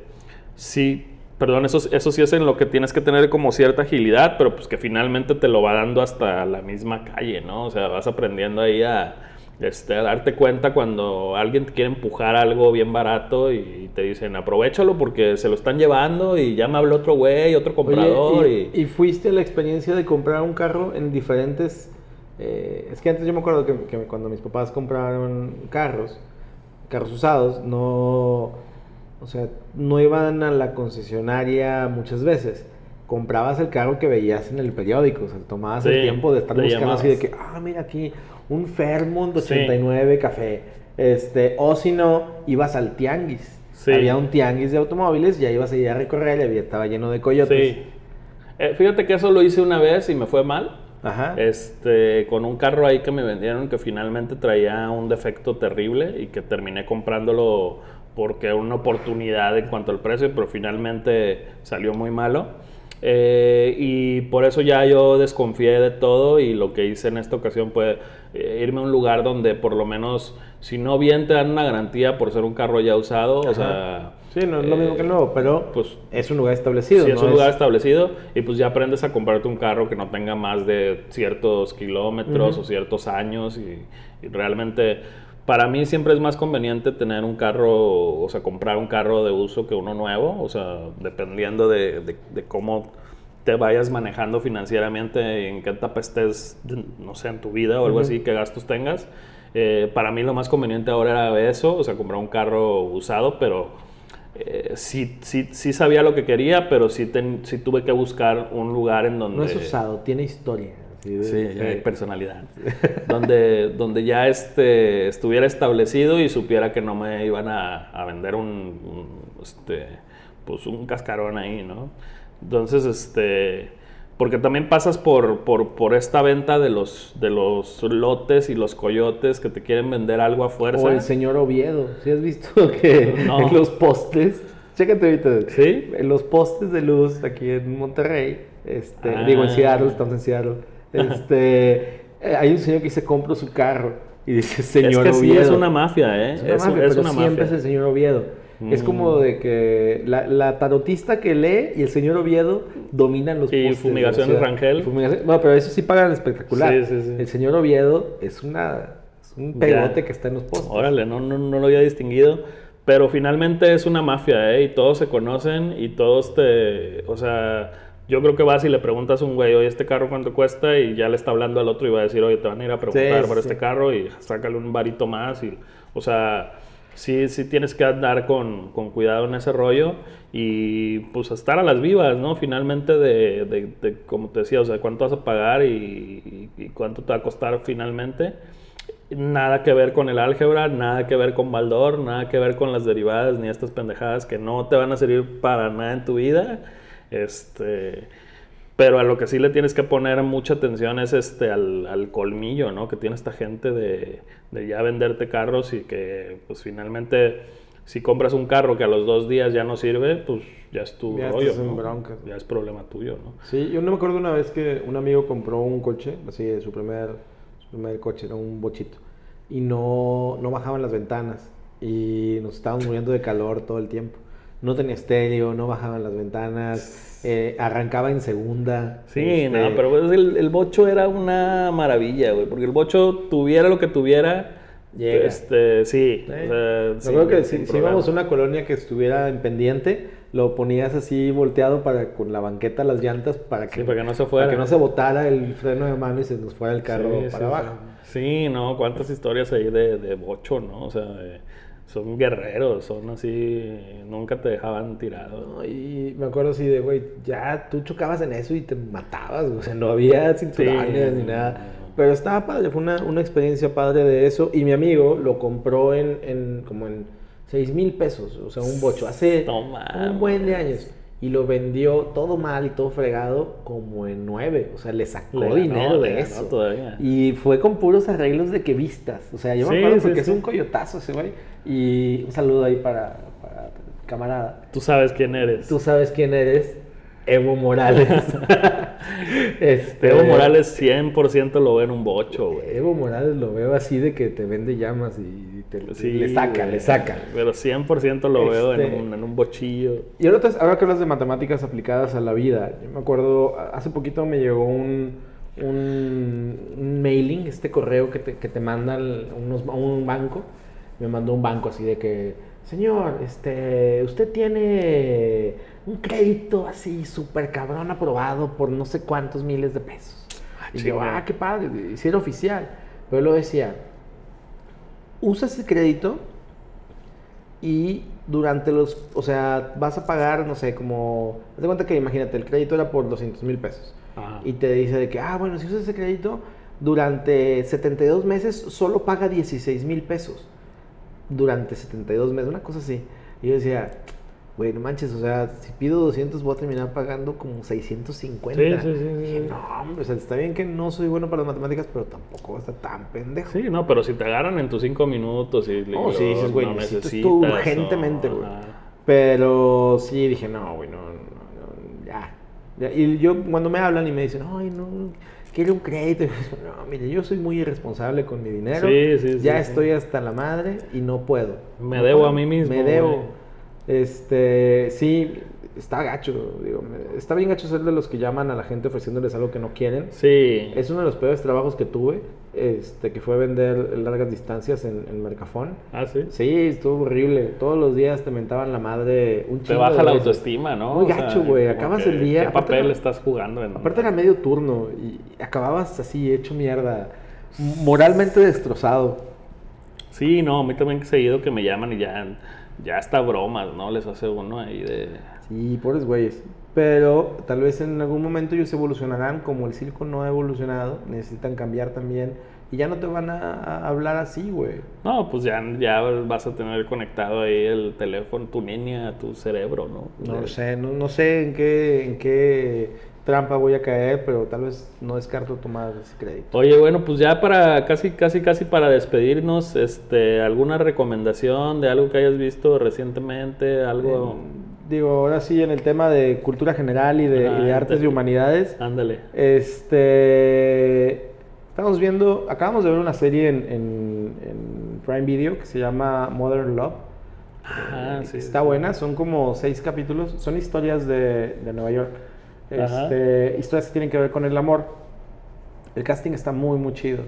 sí, Perdón, eso, eso sí es en lo que tienes que tener como cierta agilidad, pero pues que finalmente te lo va dando hasta la misma calle, ¿no? O sea, vas aprendiendo ahí a, este, darte cuenta cuando alguien te quiere empujar algo bien barato y te dicen, aprovechalo porque se lo están llevando y ya me habló otro güey, otro comprador. Oye, y, y... fuiste a la experiencia de comprar un carro en diferentes... Eh, es que antes yo me acuerdo que, que cuando mis papás compraron carros, carros usados, no o sea, no iban a la concesionaria muchas veces. Comprabas el carro que veías en el periódico. O sea, tomabas el tiempo de estar buscando así de que, ah, mira aquí, un Fairmont 89 café. Este, o si no, ibas al tianguis. Había un tianguis de automóviles, ya ibas ir a recorrer y había, estaba lleno de coyotes. Sí. Eh, fíjate que eso lo hice una vez y me fue mal. Ajá. Este, con un carro ahí que me vendieron que finalmente traía un defecto terrible y que terminé comprándolo porque era una oportunidad en cuanto al precio, pero finalmente salió muy malo. Eh, y por eso ya yo desconfié de todo y lo que hice en esta ocasión fue eh, irme a un lugar donde por lo menos, si no bien te dan una garantía por ser un carro ya usado, o sea... Sí, no es lo mismo que el nuevo, pero pues es un lugar establecido. Sí, es un lugar establecido y pues ya aprendes a comprarte un carro que no tenga más de ciertos kilómetros o ciertos años y realmente para mí siempre es más conveniente tener un carro, o sea, comprar un carro de uso que uno nuevo, o sea, dependiendo de, cómo te vayas manejando financieramente, en qué etapa estés, no sé, en tu vida o algo así, qué gastos tengas. Eh, para mí lo más conveniente ahora era eso, o sea, comprar un carro usado, pero eh, sí, sí, sí, sabía lo que quería, pero sí, sí tuve que buscar un lugar en donde... No es usado, tiene historia. Sí, hay personalidad. donde, donde ya este, estuviera establecido y supiera que no me iban a, vender un, este, pues un cascarón ahí, ¿no? Entonces, este, porque también pasas por, por, esta venta de los, de los lotes y los coyotes que te quieren vender algo a fuerza. O el señor Oviedo, ¿sí has visto que en los postes, chécate ahorita, ¿Sí? en los postes de luz aquí en Monterrey, este, digo en Seattle, estamos en Seattle, este, eh, hay un señor que dice, compro su carro. Y dice, señor es que Oviedo. es una mafia, ¿eh? Es una mafia, pero siempre es el señor Oviedo. Es como mm. de que la, tarotista que lee y el señor Oviedo dominan los Y fumigación Rangel. Bueno, pero eso sí pagan espectacular. Sí, sí, sí. El señor Oviedo es, una, un pegote que está en los postes. Órale, no, no, no lo había distinguido. Pero finalmente es una mafia, ¿eh? Y todos se conocen y todos te... O sea yo creo que vas y le preguntas a un güey, oye, ¿este carro cuánto cuesta? Y ya le está hablando al otro y va a decir, oye, te van a ir a preguntar por este carro y sácale un varito más. Y, o sea, sí, sí tienes que andar con, con, cuidado en ese rollo y pues estar a las vivas, ¿no? Finalmente de, de, como te decía, o sea, cuánto vas a pagar y, y, cuánto te va a costar finalmente. Nada que ver con el álgebra, nada que ver con Baldor, nada que ver con las derivadas ni estas pendejadas que no te van a servir para nada en tu vida este, pero a lo que sí le tienes que poner mucha atención es este, al, colmillo, ¿no? Que tiene esta gente de, ya venderte carros y que, pues finalmente, si compras un carro que a los dos días ya no sirve, pues ya es tu rollo, Ya es problema tuyo, ¿no? Sí, yo no me acuerdo una vez que un amigo compró un coche, así, su primer, su primer coche era un bochito, y no, no bajaban las ventanas y nos estábamos muriendo de calor todo el tiempo no tenía estéreo, no bajaban las ventanas, eh, arrancaba en segunda. Sí, este, no, pero pues el, bocho era una maravilla, güey, porque el bocho tuviera lo que tuviera. Llega. Este, sí. creo que si, íbamos a una colonia que estuviera en pendiente, lo ponías así volteado para con la banqueta las llantas para que, para que no se fuera. Para que no se botara el freno de mano y se nos fuera el carro para abajo. Sí, no, cuántas historias hay de, de bocho, ¿no? O sea, son guerreros, son así, nunca te dejaban tirado. y me acuerdo así de, güey, ya tú chocabas en eso y te matabas, o sea, no había cinturones ni nada. Pero estaba padre, fue una, una, experiencia padre de eso. Y mi amigo lo compró en, en como en 6 mil pesos, o sea, un bocho, hace un buen de años. Y lo vendió todo mal y todo fregado como en 9. O sea, le sacó dinero de eso. Todavía. Y fue con puros arreglos de que vistas. O sea, yo me acuerdo porque es un coyotazo ese güey. Y un saludo ahí para, para camarada. Tú sabes quién eres. Tú sabes quién eres. Evo Morales. Este, Evo Morales 100% lo ve en un bocho, güey. Evo Morales lo veo así de que te vende llamas y te, Sí, le saca, le saca. Pero 100% lo veo en Este- un, en un bochillo. Y ahora, te- ahora que hablas de matemáticas aplicadas a la vida, yo me acuerdo, hace poquito me llegó un, un, un mailing, este correo que te, que te mandan unos, a un banco, me mandó un banco así de que, señor, este, usted tiene un crédito así súper cabrón aprobado por no sé cuántos miles de pesos. Y yo, chinga. ah, qué padre, si era oficial. Pero lo decía, usa ese crédito y durante los, o sea, vas a pagar, no sé, como, haz de cuenta que imagínate, el crédito era por 200 mil pesos. Ajá. Y te dice de que, ah, bueno, si usas ese crédito, durante 72 meses solo paga 16 mil pesos. Durante 72 meses, una cosa así. Y yo decía, güey, no manches, o sea, si pido 200 voy a terminar pagando como 650. Sí, sí, sí, sí, Dije, no, hombre, o sea, está bien que no soy bueno para las matemáticas, pero tampoco está tan pendejo. Sí, no, pero si te agarran en tus cinco minutos y No, sí, dices, güey, no necesito esto necesitas, urgentemente, güey. Pero sí dije, no, güey, no, no, no, ya. Ya, Y yo, cuando me hablan y me dicen, ay, no, quiero un crédito. No, mire, yo soy muy irresponsable con mi dinero. Sí, sí, sí, Ya sí. estoy hasta la madre y no puedo. Me No debo puedo. a mí mismo, Me debo. Este, sí, está gacho, digo, está bien gacho ser de los que llaman a la gente ofreciéndoles algo que no quieren. Sí. Es uno de los peores trabajos que tuve, este, que fue vender largas distancias en, en Mercafón. Ah, sí. Sí, estuvo horrible. Todos los días te mentaban la madre un Te chingo baja de la autoestima, ¿no? Muy O gacho, güey. Acabas que, el día. ¿Qué papel era- estás jugando? En... Aparte era medio turno y acababas así, hecho mierda. Moralmente destrozado. Sí, no, a mí también seguido que me llaman y ya, ya hasta bromas, ¿no? Les hace uno ahí de... Sí, pobres güeyes. Pero tal vez en algún momento ellos evolucionarán, como el circo no ha evolucionado, necesitan cambiar también. Y ya no te van a, hablar así, güey. No, pues ya, ya vas a tener conectado ahí el teléfono, tu línea, tu cerebro, ¿no? No sé, no, no sé en qué, en qué trampa voy a caer, pero tal vez no descarto tomar ese crédito. Oye, bueno, pues ya para casi, casi, casi para despedirnos, este, ¿alguna recomendación de algo que hayas visto recientemente? Algo... Eh, digo, ahora sí, en el tema de cultura general y de, y de artes te- y humanidades, Ándale. este, estamos viendo, acabamos de ver una serie en, en- en Prime Video que se llama Modern Love. Ah, Eh, sí, está sí. buena, son como seis capítulos, son historias de, de Nueva York. Este, historias que tienen que ver con el amor. El casting está muy, muy chido.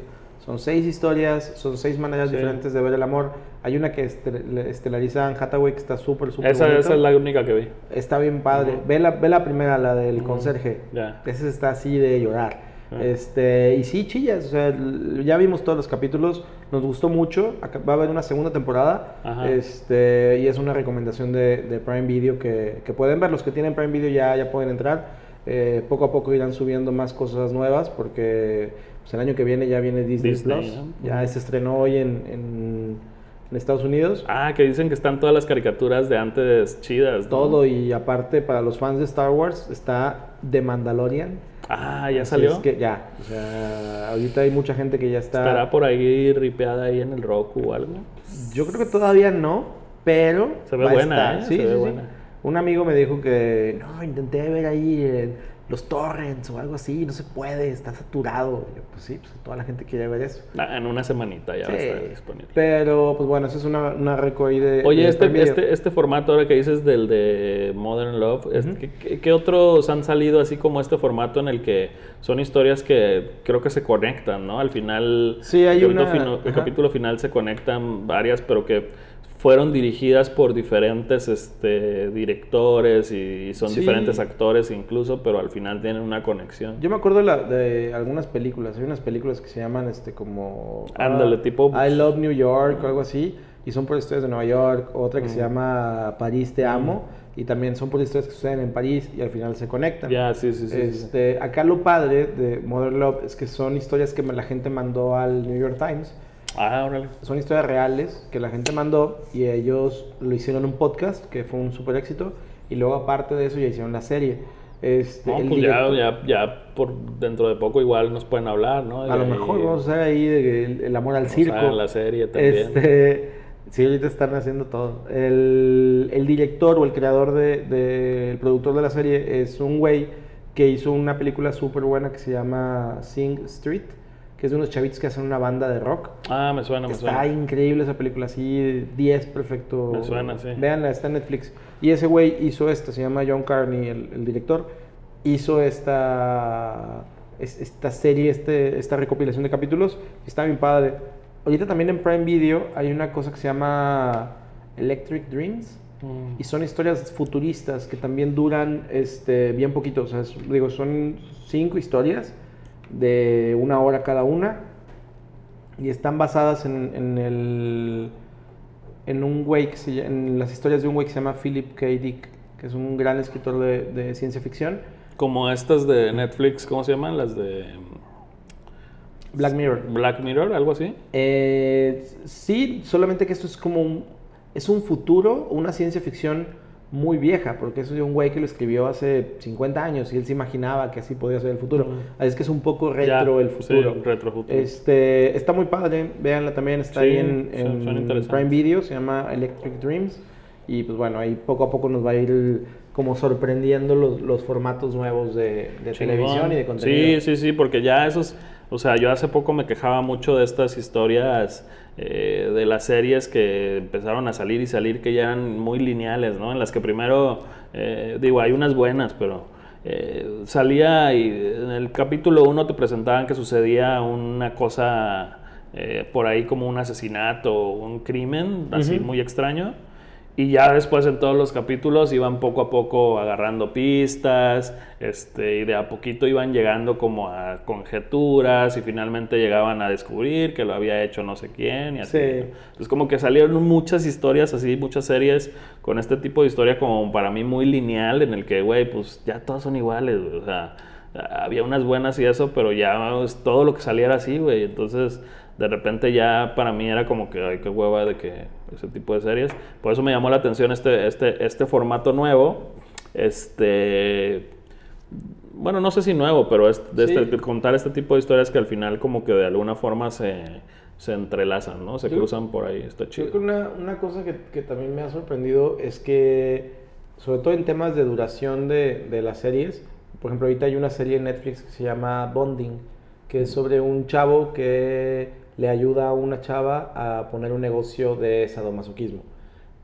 Son seis historias, son seis maneras Sí. diferentes de ver el amor. Hay una que estel- estelariza Anne Hathaway que está súper, súper Esa, esa es la única que vi. Está bien padre. Ujú. ve, la, ve la primera, la del Ujú. conserje. Ya. Esa está así de llorar. Ah. Este, y sí, chillas. O sea, ya vimos todos los capítulos. Nos gustó mucho. Va a haber una segunda temporada. Este, y es una recomendación de, de Prime Video que, que pueden ver. Los que tienen Prime Video ya, ya pueden entrar. Eh, poco a poco irán subiendo más cosas nuevas porque pues, el año que viene ya viene Disney, Disney, Plus. ¿no? Ya se estrenó hoy en, en- en Estados Unidos. Ah, que dicen que están todas las caricaturas de antes chidas. ¿no? Todo y aparte para los fans de Star Wars está The Mandalorian. Ah, ya Así salió. es que ya, o sea, ahorita hay mucha gente que ya está. ¿Estará por ahí ripeada ahí en el Roku o algo? Yo creo que todavía no, pero Se ve buena. ¿eh? Sí, Se ve sí, sí. Un amigo me dijo que no, intenté ver ahí los torrents o algo así, no se puede, está saturado. Yo, pues sí, pues toda la gente quiere ver eso. Ah, en una semanita ya va a Sí, estar disponible. Pero pues bueno, esa es una, una ahí de. Oye, de este, este, este formato ahora que dices del de Modern Love. ¿qué, qué- qué otros han salido así como este formato en el que son historias que creo que se conectan, ¿no? Al final, Sí, hay el, una- fino- el capítulo final se conectan varias, pero que fueron dirigidas por diferentes este, directores y son Sí. diferentes actores incluso, pero al final tienen una conexión. Yo me acuerdo de, la- de algunas películas. Hay unas películas que se llaman este como. Ándale, ah, tipo- I Love New York o algo así. Y son por historias de Nueva York. Otra que se Mm. llama París Te Amo. Y también son por historias que suceden en París y al final se conectan. Ya, sí, sí, sí. Este, acá lo padre de Modern Love es que son historias que la gente mandó al New York Times. Ah, órale. Son historias reales que la gente mandó y ellos lo hicieron en un podcast que fue un super éxito. Y luego, aparte de eso, ya hicieron la serie. Este, No, el pues ya, director- ya, ya por dentro de poco igual nos pueden hablar, ¿no? A lo De- mejor vamos a hacer ahí de- el, el amor al a circo. ver la serie también. Este, sí, ahorita están haciendo todo. El, el director o el creador de, de- el productor de la serie es un güey que hizo una película súper buena que se llama Sing Street, que es de unos chavitos que hacen una banda de rock. Ah, me suena, me Está suena. increíble esa película, así 10 perfecto. Me suena, sí. Veanla, está en Netflix. Y ese güey hizo esta, se llama John Carney, el, el director. Hizo esta, es- esta serie, este, esta recopilación de capítulos. Está bien padre. Ahorita también en Prime Video hay una cosa que se llama Electric Dreams. Mm. Y son historias futuristas que también duran este, bien poquito. O sea, es- digo, son cinco historias de una hora cada una. Y están basadas en, en el. En un güey que se en las historias de un güey que se llama Philip K. Dick, que es un gran escritor de, de ciencia ficción. Como estas de Netflix, ¿cómo se llaman? Las de Black Mirror. Black Mirror, algo así. Eh, sí, solamente que esto es como un, es un futuro, una ciencia ficción muy vieja, porque eso es de un güey que lo escribió hace 50 años y él se imaginaba que así podía ser el futuro. Así es que es un poco retro Ya, el futuro. sí, retro futuro. Este, está muy padre, véanla también, está Sí, ahí en, son- en son. Prime Video, se llama Electric Dreams. Y pues bueno, ahí poco a poco nos va a ir como sorprendiendo los, los formatos nuevos de, televisión y de contenido. Sí, sí, sí, porque ya esos, o sea, yo hace poco me quejaba mucho de estas historias eh, de las series que empezaron a salir y salir que ya eran muy lineales, ¿no? En las que primero, eh, digo, hay unas buenas, pero eh, salía y en el capítulo 1 te presentaban que sucedía una cosa eh, por ahí como un asesinato o un crimen, así muy extraño. Y ya después en todos los capítulos iban poco a poco agarrando pistas, este, y de a poquito iban llegando como a conjeturas y finalmente llegaban a descubrir que lo había hecho no sé quién y así. Sí. Entonces como que salieron muchas historias así, muchas series con este tipo de historia como para mí muy lineal en el que, güey, pues ya todas son iguales, o sea, había unas buenas y eso, pero ya pues, todo lo que saliera así, güey, entonces de repente ya para mí era como que, ay, qué hueva de que ese tipo de series. Por eso me llamó la atención este, este, este formato nuevo. Este. Bueno, no sé si nuevo, pero es de Sí. este- contar este tipo de historias que al final, como que de alguna forma se, se entrelazan, ¿no? Se Yo- cruzan por ahí. Está Yo chido. creo que una, una cosa que, que también me ha sorprendido es que, sobre todo en temas de duración de, de las series, por ejemplo, ahorita hay una serie en Netflix que se llama Bonding, que es sobre un chavo que le ayuda a una chava a poner un negocio de sadomasoquismo.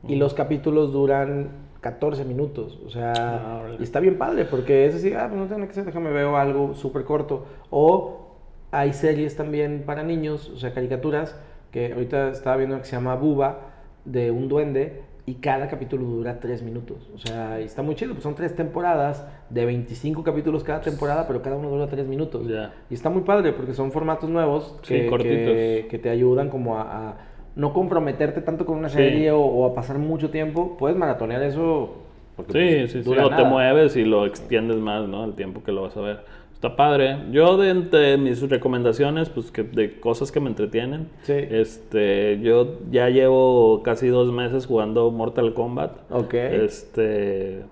Y los capítulos duran 14 minutos, o sea, Ah, y está bien padre, porque es decir, ah, pues no tengo que hacer, déjame ver algo súper corto. O hay series también para niños, o sea, caricaturas, que ahorita estaba viendo una que se llama Buba, de un duende, y cada capítulo dura 3 minutos. O sea, y está muy chido, pues son tres temporadas, de 25 capítulos cada temporada, pero cada uno dura 3 minutos. Y está muy padre, porque son formatos nuevos Sí, que, cortitos. que, que te ayudan como a, a no comprometerte tanto con una Sí. serie o, o a pasar mucho tiempo. Puedes maratonear eso. porque, Sí, pues, sí, sí. O te mueves y lo extiendes más, ¿no? El tiempo que lo vas a ver. Está padre. Yo de entre mis recomendaciones, pues que de cosas que me entretienen. Sí. Este, yo ya llevo casi dos meses jugando Mortal Kombat. Ok. Este,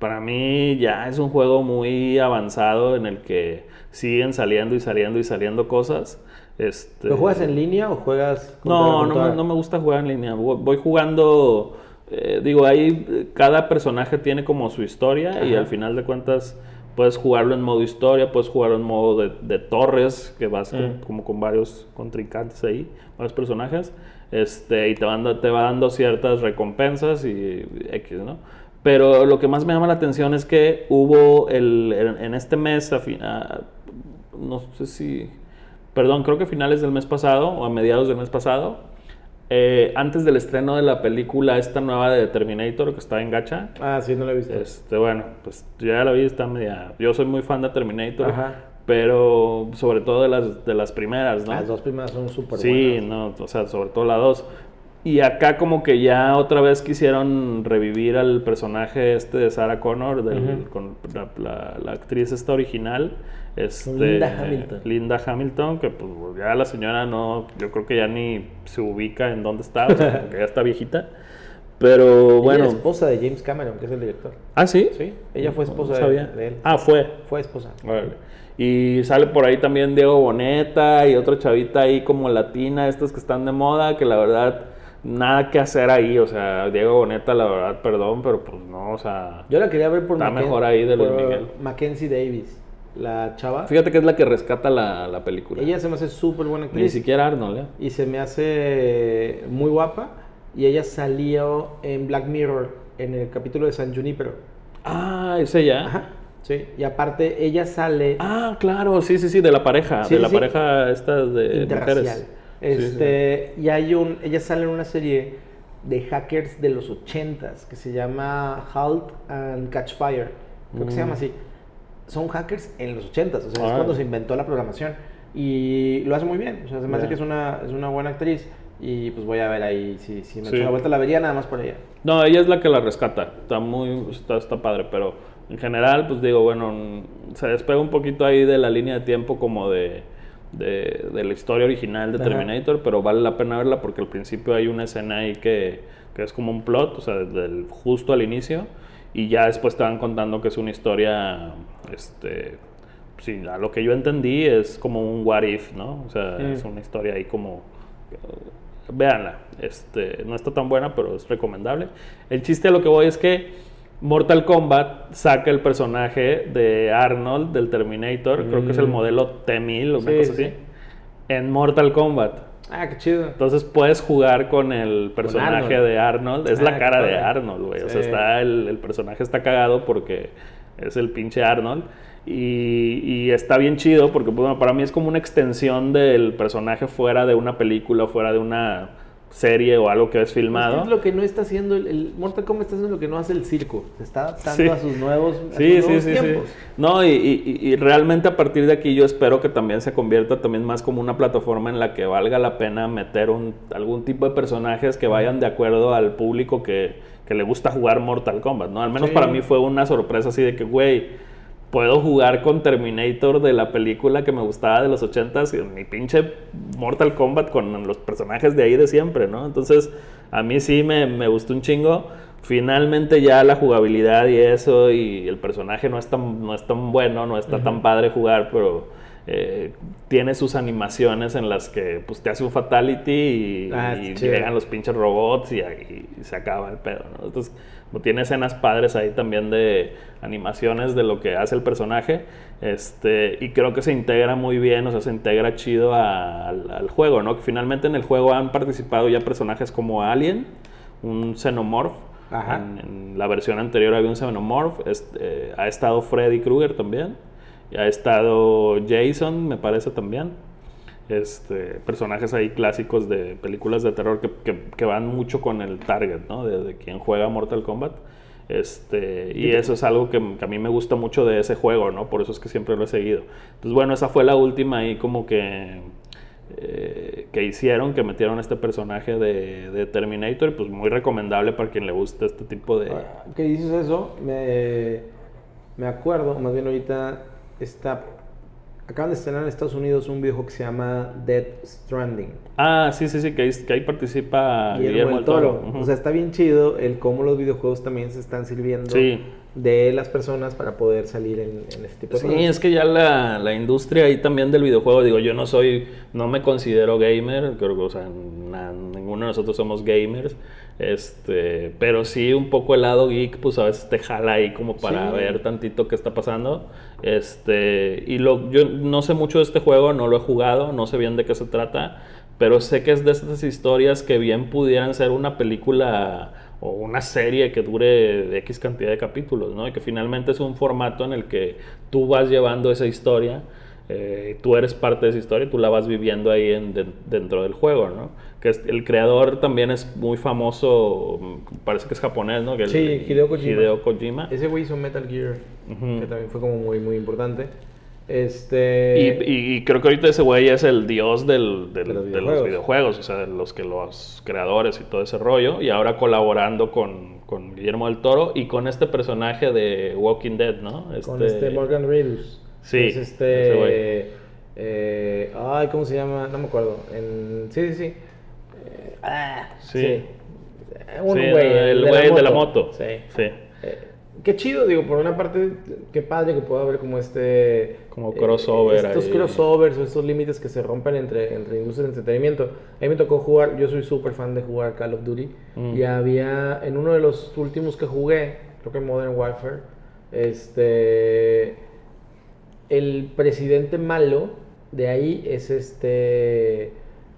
para mí ya es un juego muy avanzado en el que siguen saliendo y saliendo y saliendo cosas. Este, ¿Lo juegas en línea o juegas no, no me, no me gusta jugar en línea. Voy jugando, eh, digo, ahí eh, cada personaje tiene como su historia y al final de cuentas puedes jugarlo en modo historia, puedes jugarlo en modo de, de torres, que vas con- Mm. como con varios contrincantes ahí, varios personajes, este, y te, van te va dando ciertas recompensas y X, ¿no? Pero lo que más me llama la atención es que hubo el, en, en este mes, a fin- a- no sé si, perdón, creo que finales del mes pasado o a mediados del mes pasado, eh, antes del estreno de la película esta nueva de Terminator que está en gacha, Ah, sí, no lo he visto. este, bueno, pues ya la vi, está media... Yo soy muy fan de Terminator, Ajá. pero sobre todo de las, de las primeras, ¿no? Las dos primeras son súper Sí, buenas. no, o sea, sobre todo la 2. Y acá como que ya otra vez quisieron revivir al personaje este de Sarah Connor, del- con la, la- la actriz esta original. Este, Linda Hamilton. Linda Hamilton, que pues ya la señora no, yo creo que ya ni se ubica en dónde está, o sea, porque ya está viejita. Pero Ella bueno. es esposa de James Cameron, que es el director. Ah, sí. Sí, ella fue esposa de- sabía. de él. Ah, fue. Fue esposa. Y sale por ahí también Diego Boneta y otra chavita ahí como latina, estas que están de moda, que la verdad nada que hacer ahí. O sea, Diego Boneta, la verdad, perdón, pero pues no, o sea. Yo la quería ver por Está mejor ahí de Luis Miguel. Mackenzie Davis, la chava. Fíjate que es la que rescata la, la película. Ella se me hace súper buena Ni actriz. siquiera Arnold, ¿eh? Y se me hace muy guapa. Y ella salió en Black Mirror, en el capítulo de San Junipero. Ah, ese ya. Ajá. Sí. Y aparte, ella sale Ah, claro, sí, sí, sí, de la pareja, Sí, de la sí. pareja esta de mujeres. Este, Y hay un, ella sale en una serie de hackers de los 80s que se llama Halt and Catch Fire. Creo que se Mm. llama así. Son hackers en los 80s, o sea, es Ah. cuando se inventó la programación. Y lo hace muy bien, o sea, se me hace que es una, es una buena actriz. Y pues voy a ver ahí si, si me Sí. echo la vuelta, la vería nada más por ella. No, ella es la que la rescata. Está muy, está, está padre, pero en general, pues digo, bueno, mm, se despega un poquito ahí de la línea de tiempo como de, de, de la historia original de Ajá. Terminator, pero vale la pena verla porque al principio hay una escena ahí que, que es como un plot, o sea, desde el- justo al inicio, y ya después te van contando que es una historia, este, sí, a lo que yo entendí es como un what if, ¿no? O sea, Mm. es una historia ahí como véanla. Este, no está tan buena, pero es recomendable. El chiste a lo que voy es que Mortal Kombat saca el personaje de Arnold del Terminator, creo que es el Mm. modelo T-1000 o una Sí, cosa sí, así, sí. en Mortal Kombat. Ah, qué chido. Entonces puedes jugar con el personaje Arnold. de Arnold. Es Ah, la qué cara de. Arnold, güey. O sea, está el, el personaje está cagado porque es el pinche Arnold. Y, y está bien chido porque bueno, para mí es como una extensión del personaje fuera de una película, fuera de una serie o algo que es Es filmado. es lo que no está haciendo el, el Mortal Kombat está haciendo lo que no hace el circo. Se está adaptando Sí. a sus nuevos, a Sí, sus sí, nuevos tiempos. No, y, y- y realmente a partir de aquí yo espero que también se convierta también más como una plataforma en la que valga la pena meter un, algún tipo de personajes que vayan de acuerdo al público que, que le gusta jugar Mortal Kombat, ¿no? Al menos para mí fue una sorpresa así de que, güey, puedo jugar con Terminator de la película que me gustaba de los 80s y mi pinche Mortal Kombat con los personajes de ahí de siempre, ¿no? Entonces, a mí sí me, me gustó un chingo. Finalmente ya la jugabilidad y eso y el personaje no es tan, no es tan bueno, no está tan padre jugar, pero eh, tiene sus animaciones en las que pues te hace un fatality y, Ah, y llegan los pinches robots y, se acaba el pedo, ¿no? Entonces, como tiene escenas padres ahí también de animaciones de lo que hace el personaje, este, y creo que se integra muy bien, o sea, se integra chido a- al, al juego, ¿no? Que finalmente en el juego han participado ya personajes como Alien, un Xenomorph, Ajá. en, en la versión anterior había un Xenomorph, este, eh, ha estado Freddy Krueger también, ha estado Jason, me parece también este, personajes ahí clásicos de películas de terror que, que- que van mucho con el target, ¿no? De, de quien juega Mortal Kombat. Este, y eso es algo que, que a mí me gusta mucho de ese juego, ¿no? Por eso es que siempre lo he seguido. Entonces, bueno, esa fue la última ahí como que, eh, que hicieron, que metieron este personaje de, de Terminator, pues muy recomendable para quien le guste este tipo de... Ahora que dices eso, me, me acuerdo, más bien ahorita está. Acaban de estrenar en Estados Unidos un videojuego que se llama Dead Stranding. Ah, sí, sí, sí, que ahí, que ahí participa Guillermo del Toro. Ujú. O sea, está bien chido el cómo los videojuegos también se están sirviendo Sí. de las personas para poder salir en, en este tipo de Sí, cosas. es que ya la, la industria ahí también del videojuego, digo, yo no soy, no me considero gamer, creo que, o sea, na- ninguno de nosotros somos gamers, este, pero sí un poco el lado geek, pues a veces te jala ahí como para Sí. ver tantito qué está pasando, este, y lo, yo no sé mucho de este juego, no lo he jugado, no sé bien de qué se trata, pero sé que es de estas historias que bien pudieran ser una película o una serie que dure X cantidad de capítulos, ¿no? Y que finalmente es un formato en el que tú vas llevando esa historia, eh, tú eres parte de esa historia, tú la vas viviendo ahí en- de- dentro del juego, ¿no? Que es- el creador también es muy famoso, parece que es japonés, ¿no? Que el- Sí, Hideo Kojima. Hideo Kojima. Ese güey hizo Metal Gear, que también fue como muy, muy importante. Este. Y, y- y creo que ahorita ese güey es el dios del- del- De los de los videojuegos. o sea, de los que los creadores y todo ese rollo, y ahora colaborando con, con Guillermo del Toro y con este personaje de Walking Dead, ¿no? con este Morgan Reedus. Sí, Es ese este. güey. eh, ay, ¿cómo se llama? No me acuerdo. En, sí, sí, sí. Eh, ah, Sí. sí. Un Sí, güey. el güey de la moto. Sí. Sí. Eh, Qué chido, digo, por una parte, qué padre que pueda haber como este... Como crossover estos ahí. crossovers o estos límites que se rompen entre, entre industrias de entretenimiento. A mí me tocó jugar, yo soy súper fan de jugar Call of Duty. Mm. Y había, en uno de los últimos que jugué, creo que Modern Warfare, este... El presidente malo de ahí es este...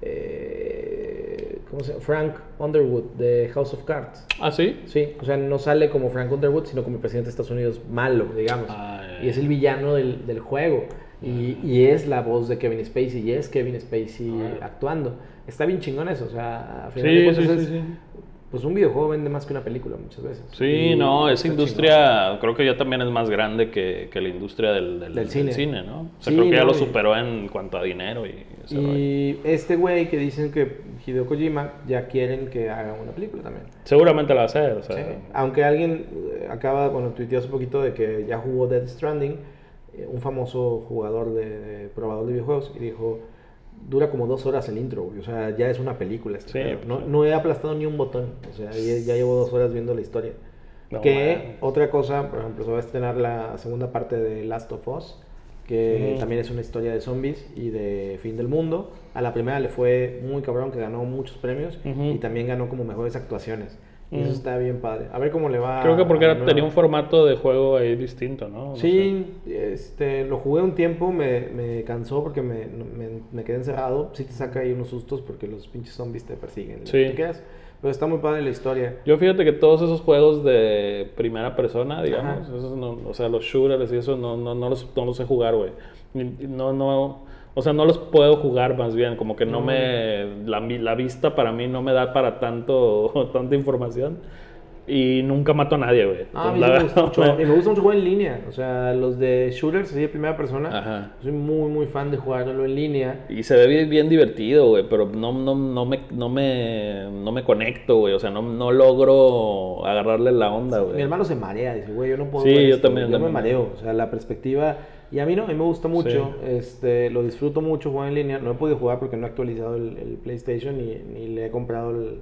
eh, ¿Cómo se llama? Frank Underwood de House of Cards. ¿Ah, sí? Sí, o sea, no sale como Frank Underwood, sino como el presidente de Estados Unidos malo, digamos. Ah, y es el villano del, del juego. Y, y es la voz de Kevin Spacey, y es Kevin Spacey Ah. actuando. Está bien chingón eso, o sea, a final Sí, de cuentas sí, es- sí, sí. Pues un videojuego vende más que una película muchas veces. Sí, Y no, esa industria creo que ya también es más grande que, que la industria del, del, Del del cine. ¿no? O sea, Sí, creo que ya no, lo y- superó en cuanto a dinero y ese rollo. Y este güey que dicen que Hideo Kojima ya quieren que haga una película también. Seguramente la va a hacer, o sea, Sí. Aunque alguien eh, acaba, bueno, tuiteó hace poquito de que ya jugó Death Stranding, eh, un famoso jugador de, de probador de videojuegos, y dijo, dura como dos horas el intro, güey, o sea, ya es una película. este Sí, pedo. no, sí. no he aplastado ni un botón, o sea, ya, ya llevo dos horas viendo la historia. No que mames. otra cosa, por ejemplo, se va a estrenar la segunda parte de Last of Us, que Ujú. también es una historia de zombies y de fin del mundo. A la primera le fue muy cabrón, que ganó muchos premios Ujú. y también ganó como mejores actuaciones. Y eso Ujú. está bien padre. A ver cómo le va. creo que porque era- tenía un formato de juego ahí distinto, ¿no? No sé. Sí, este, lo jugué un tiempo, me, me cansó porque me, me, me quedé encerrado. Sí te saca ahí unos sustos porque los pinches zombies te persiguen. Sí. que tú quieras. Pero está muy padre la historia. Yo fíjate que todos esos juegos de primera persona, digamos, esos no- o sea, los shooters y eso, no, no, no, los, no los sé jugar, güey. No, no, o sea, no los puedo jugar más bien, como que no, No. me... La, la vista para mí no me da para tanto, tanta información. Y nunca mato a nadie, güey. Ah, a mí sí me gusta mucho. me- Y me gusta mucho jugar en línea. O sea, los de shooters, así de primera persona. Ajá. Soy muy, muy fan de jugarlo en línea. Y se ve bien, bien divertido, güey, pero no, no, no, me, no, me, no me conecto, güey. O sea, no, no logro agarrarle la onda, güey. Mi hermano se marea, dice, güey, yo no puedo Sí, ver yo esto". también, Yo me también. mareo, o sea, la perspectiva... Y a mí no, a mí me gusta mucho, este, lo disfruto mucho jugar en línea. No he podido jugar porque no he actualizado el, el PlayStation ni, ni le he comprado el-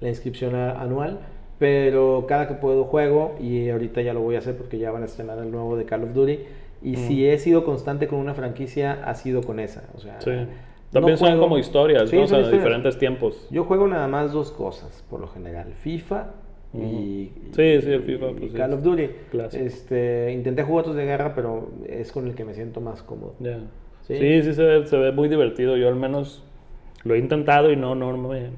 la inscripción a- anual. Pero cada que puedo juego y ahorita ya lo voy a hacer porque ya van a estrenar el nuevo de Call of Duty. Y si he sido constante con una franquicia, ha sido con esa. O sea, Sí. no También son juego- como historias, Sí, ¿no? O sea, diferentes tiempos. Yo juego nada más dos cosas, por lo general. FIFA y, Sí, sí, el FIFA, pues, Call of Duty. clásico. Este, intenté jugar otros de guerra, pero es con el que me siento más cómodo. Ya. Sí. Sí, sí, se, ve, se ve muy divertido. Yo al menos lo he intentado y no, no me...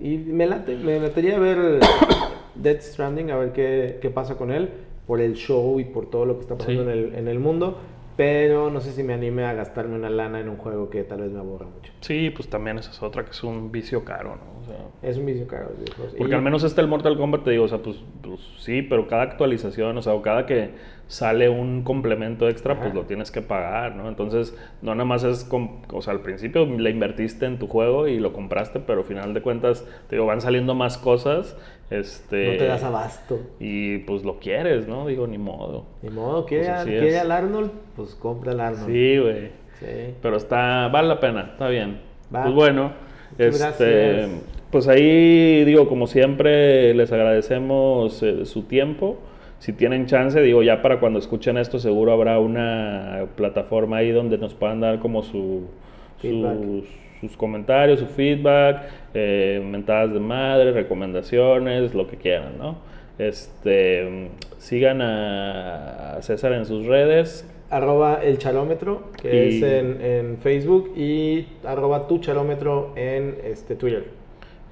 Y me late, me latería ver Death Stranding, a ver qué, qué pasa con él, por el show y por todo lo que está pasando Sí. en, el, en el mundo. Pero no sé si me anime a gastarme una lana en un juego que tal vez me aburra mucho. Sí, pues también esa es otra que es un vicio caro, ¿no? O sea, Es un vicio caro. videojuegos. porque Y- al menos este el Mortal Kombat, te digo, o sea, pues, pues sí, pero cada actualización, o sea, o cada que sale un complemento extra, pues lo tienes que pagar, ¿no? Entonces, no nada más es, o sea, al principio le invertiste en tu juego y lo compraste, pero al final de cuentas, te digo, van saliendo más cosas, este... No te das abasto. Y pues lo quieres, ¿no? Digo, ni modo. Ni modo, ¿quiere, Pues quiere al Arnold? Pues compra al Arnold. Sí, güey. Sí. Pero está, vale la pena, está bien. Va. Pues bueno, Muchas este, gracias. pues ahí digo, como siempre, les agradecemos eh, su tiempo. Si tienen chance, digo, ya para cuando escuchen esto, seguro habrá una plataforma ahí donde nos puedan dar como su, sus, sus comentarios, su feedback, eh, mentadas de madre, recomendaciones, lo que quieran, ¿no? Este, sigan a, César en sus redes, Arroba el charómetro, que Y- es en, en Facebook, y arroba tu charómetro en este, Twitter.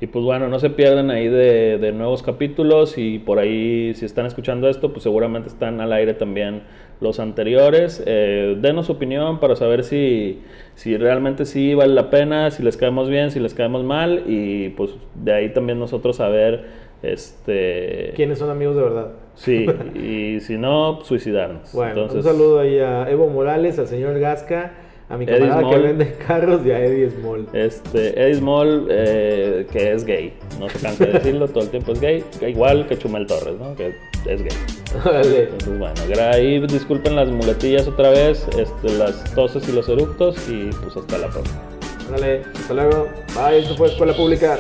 Y pues bueno, no se pierdan ahí de, de nuevos capítulos y por ahí si están escuchando esto, pues seguramente están al aire también los anteriores. Eh, denos su opinión para saber si, si realmente sí vale la pena, si les caemos bien, si les caemos mal y pues de ahí también nosotros saber, este... ¿Quiénes son amigos de verdad? Sí, y si no, suicidarnos. Bueno, Entonces, un saludo ahí a Evo Morales, al señor Gasca, a mi Eddie camarada que vende carros y a Eddie Small. Este, Eddie Small, eh, que es gay, no se cansa de decirlo, todo el tiempo es gay, igual que Chumel Torres, ¿no? Que es gay. Órale. Entonces, bueno, ahí disculpen las muletillas otra vez, este, las toses y los eructos y pues hasta la próxima. Órale, hasta luego. Bye, esto fue Escuela Pública.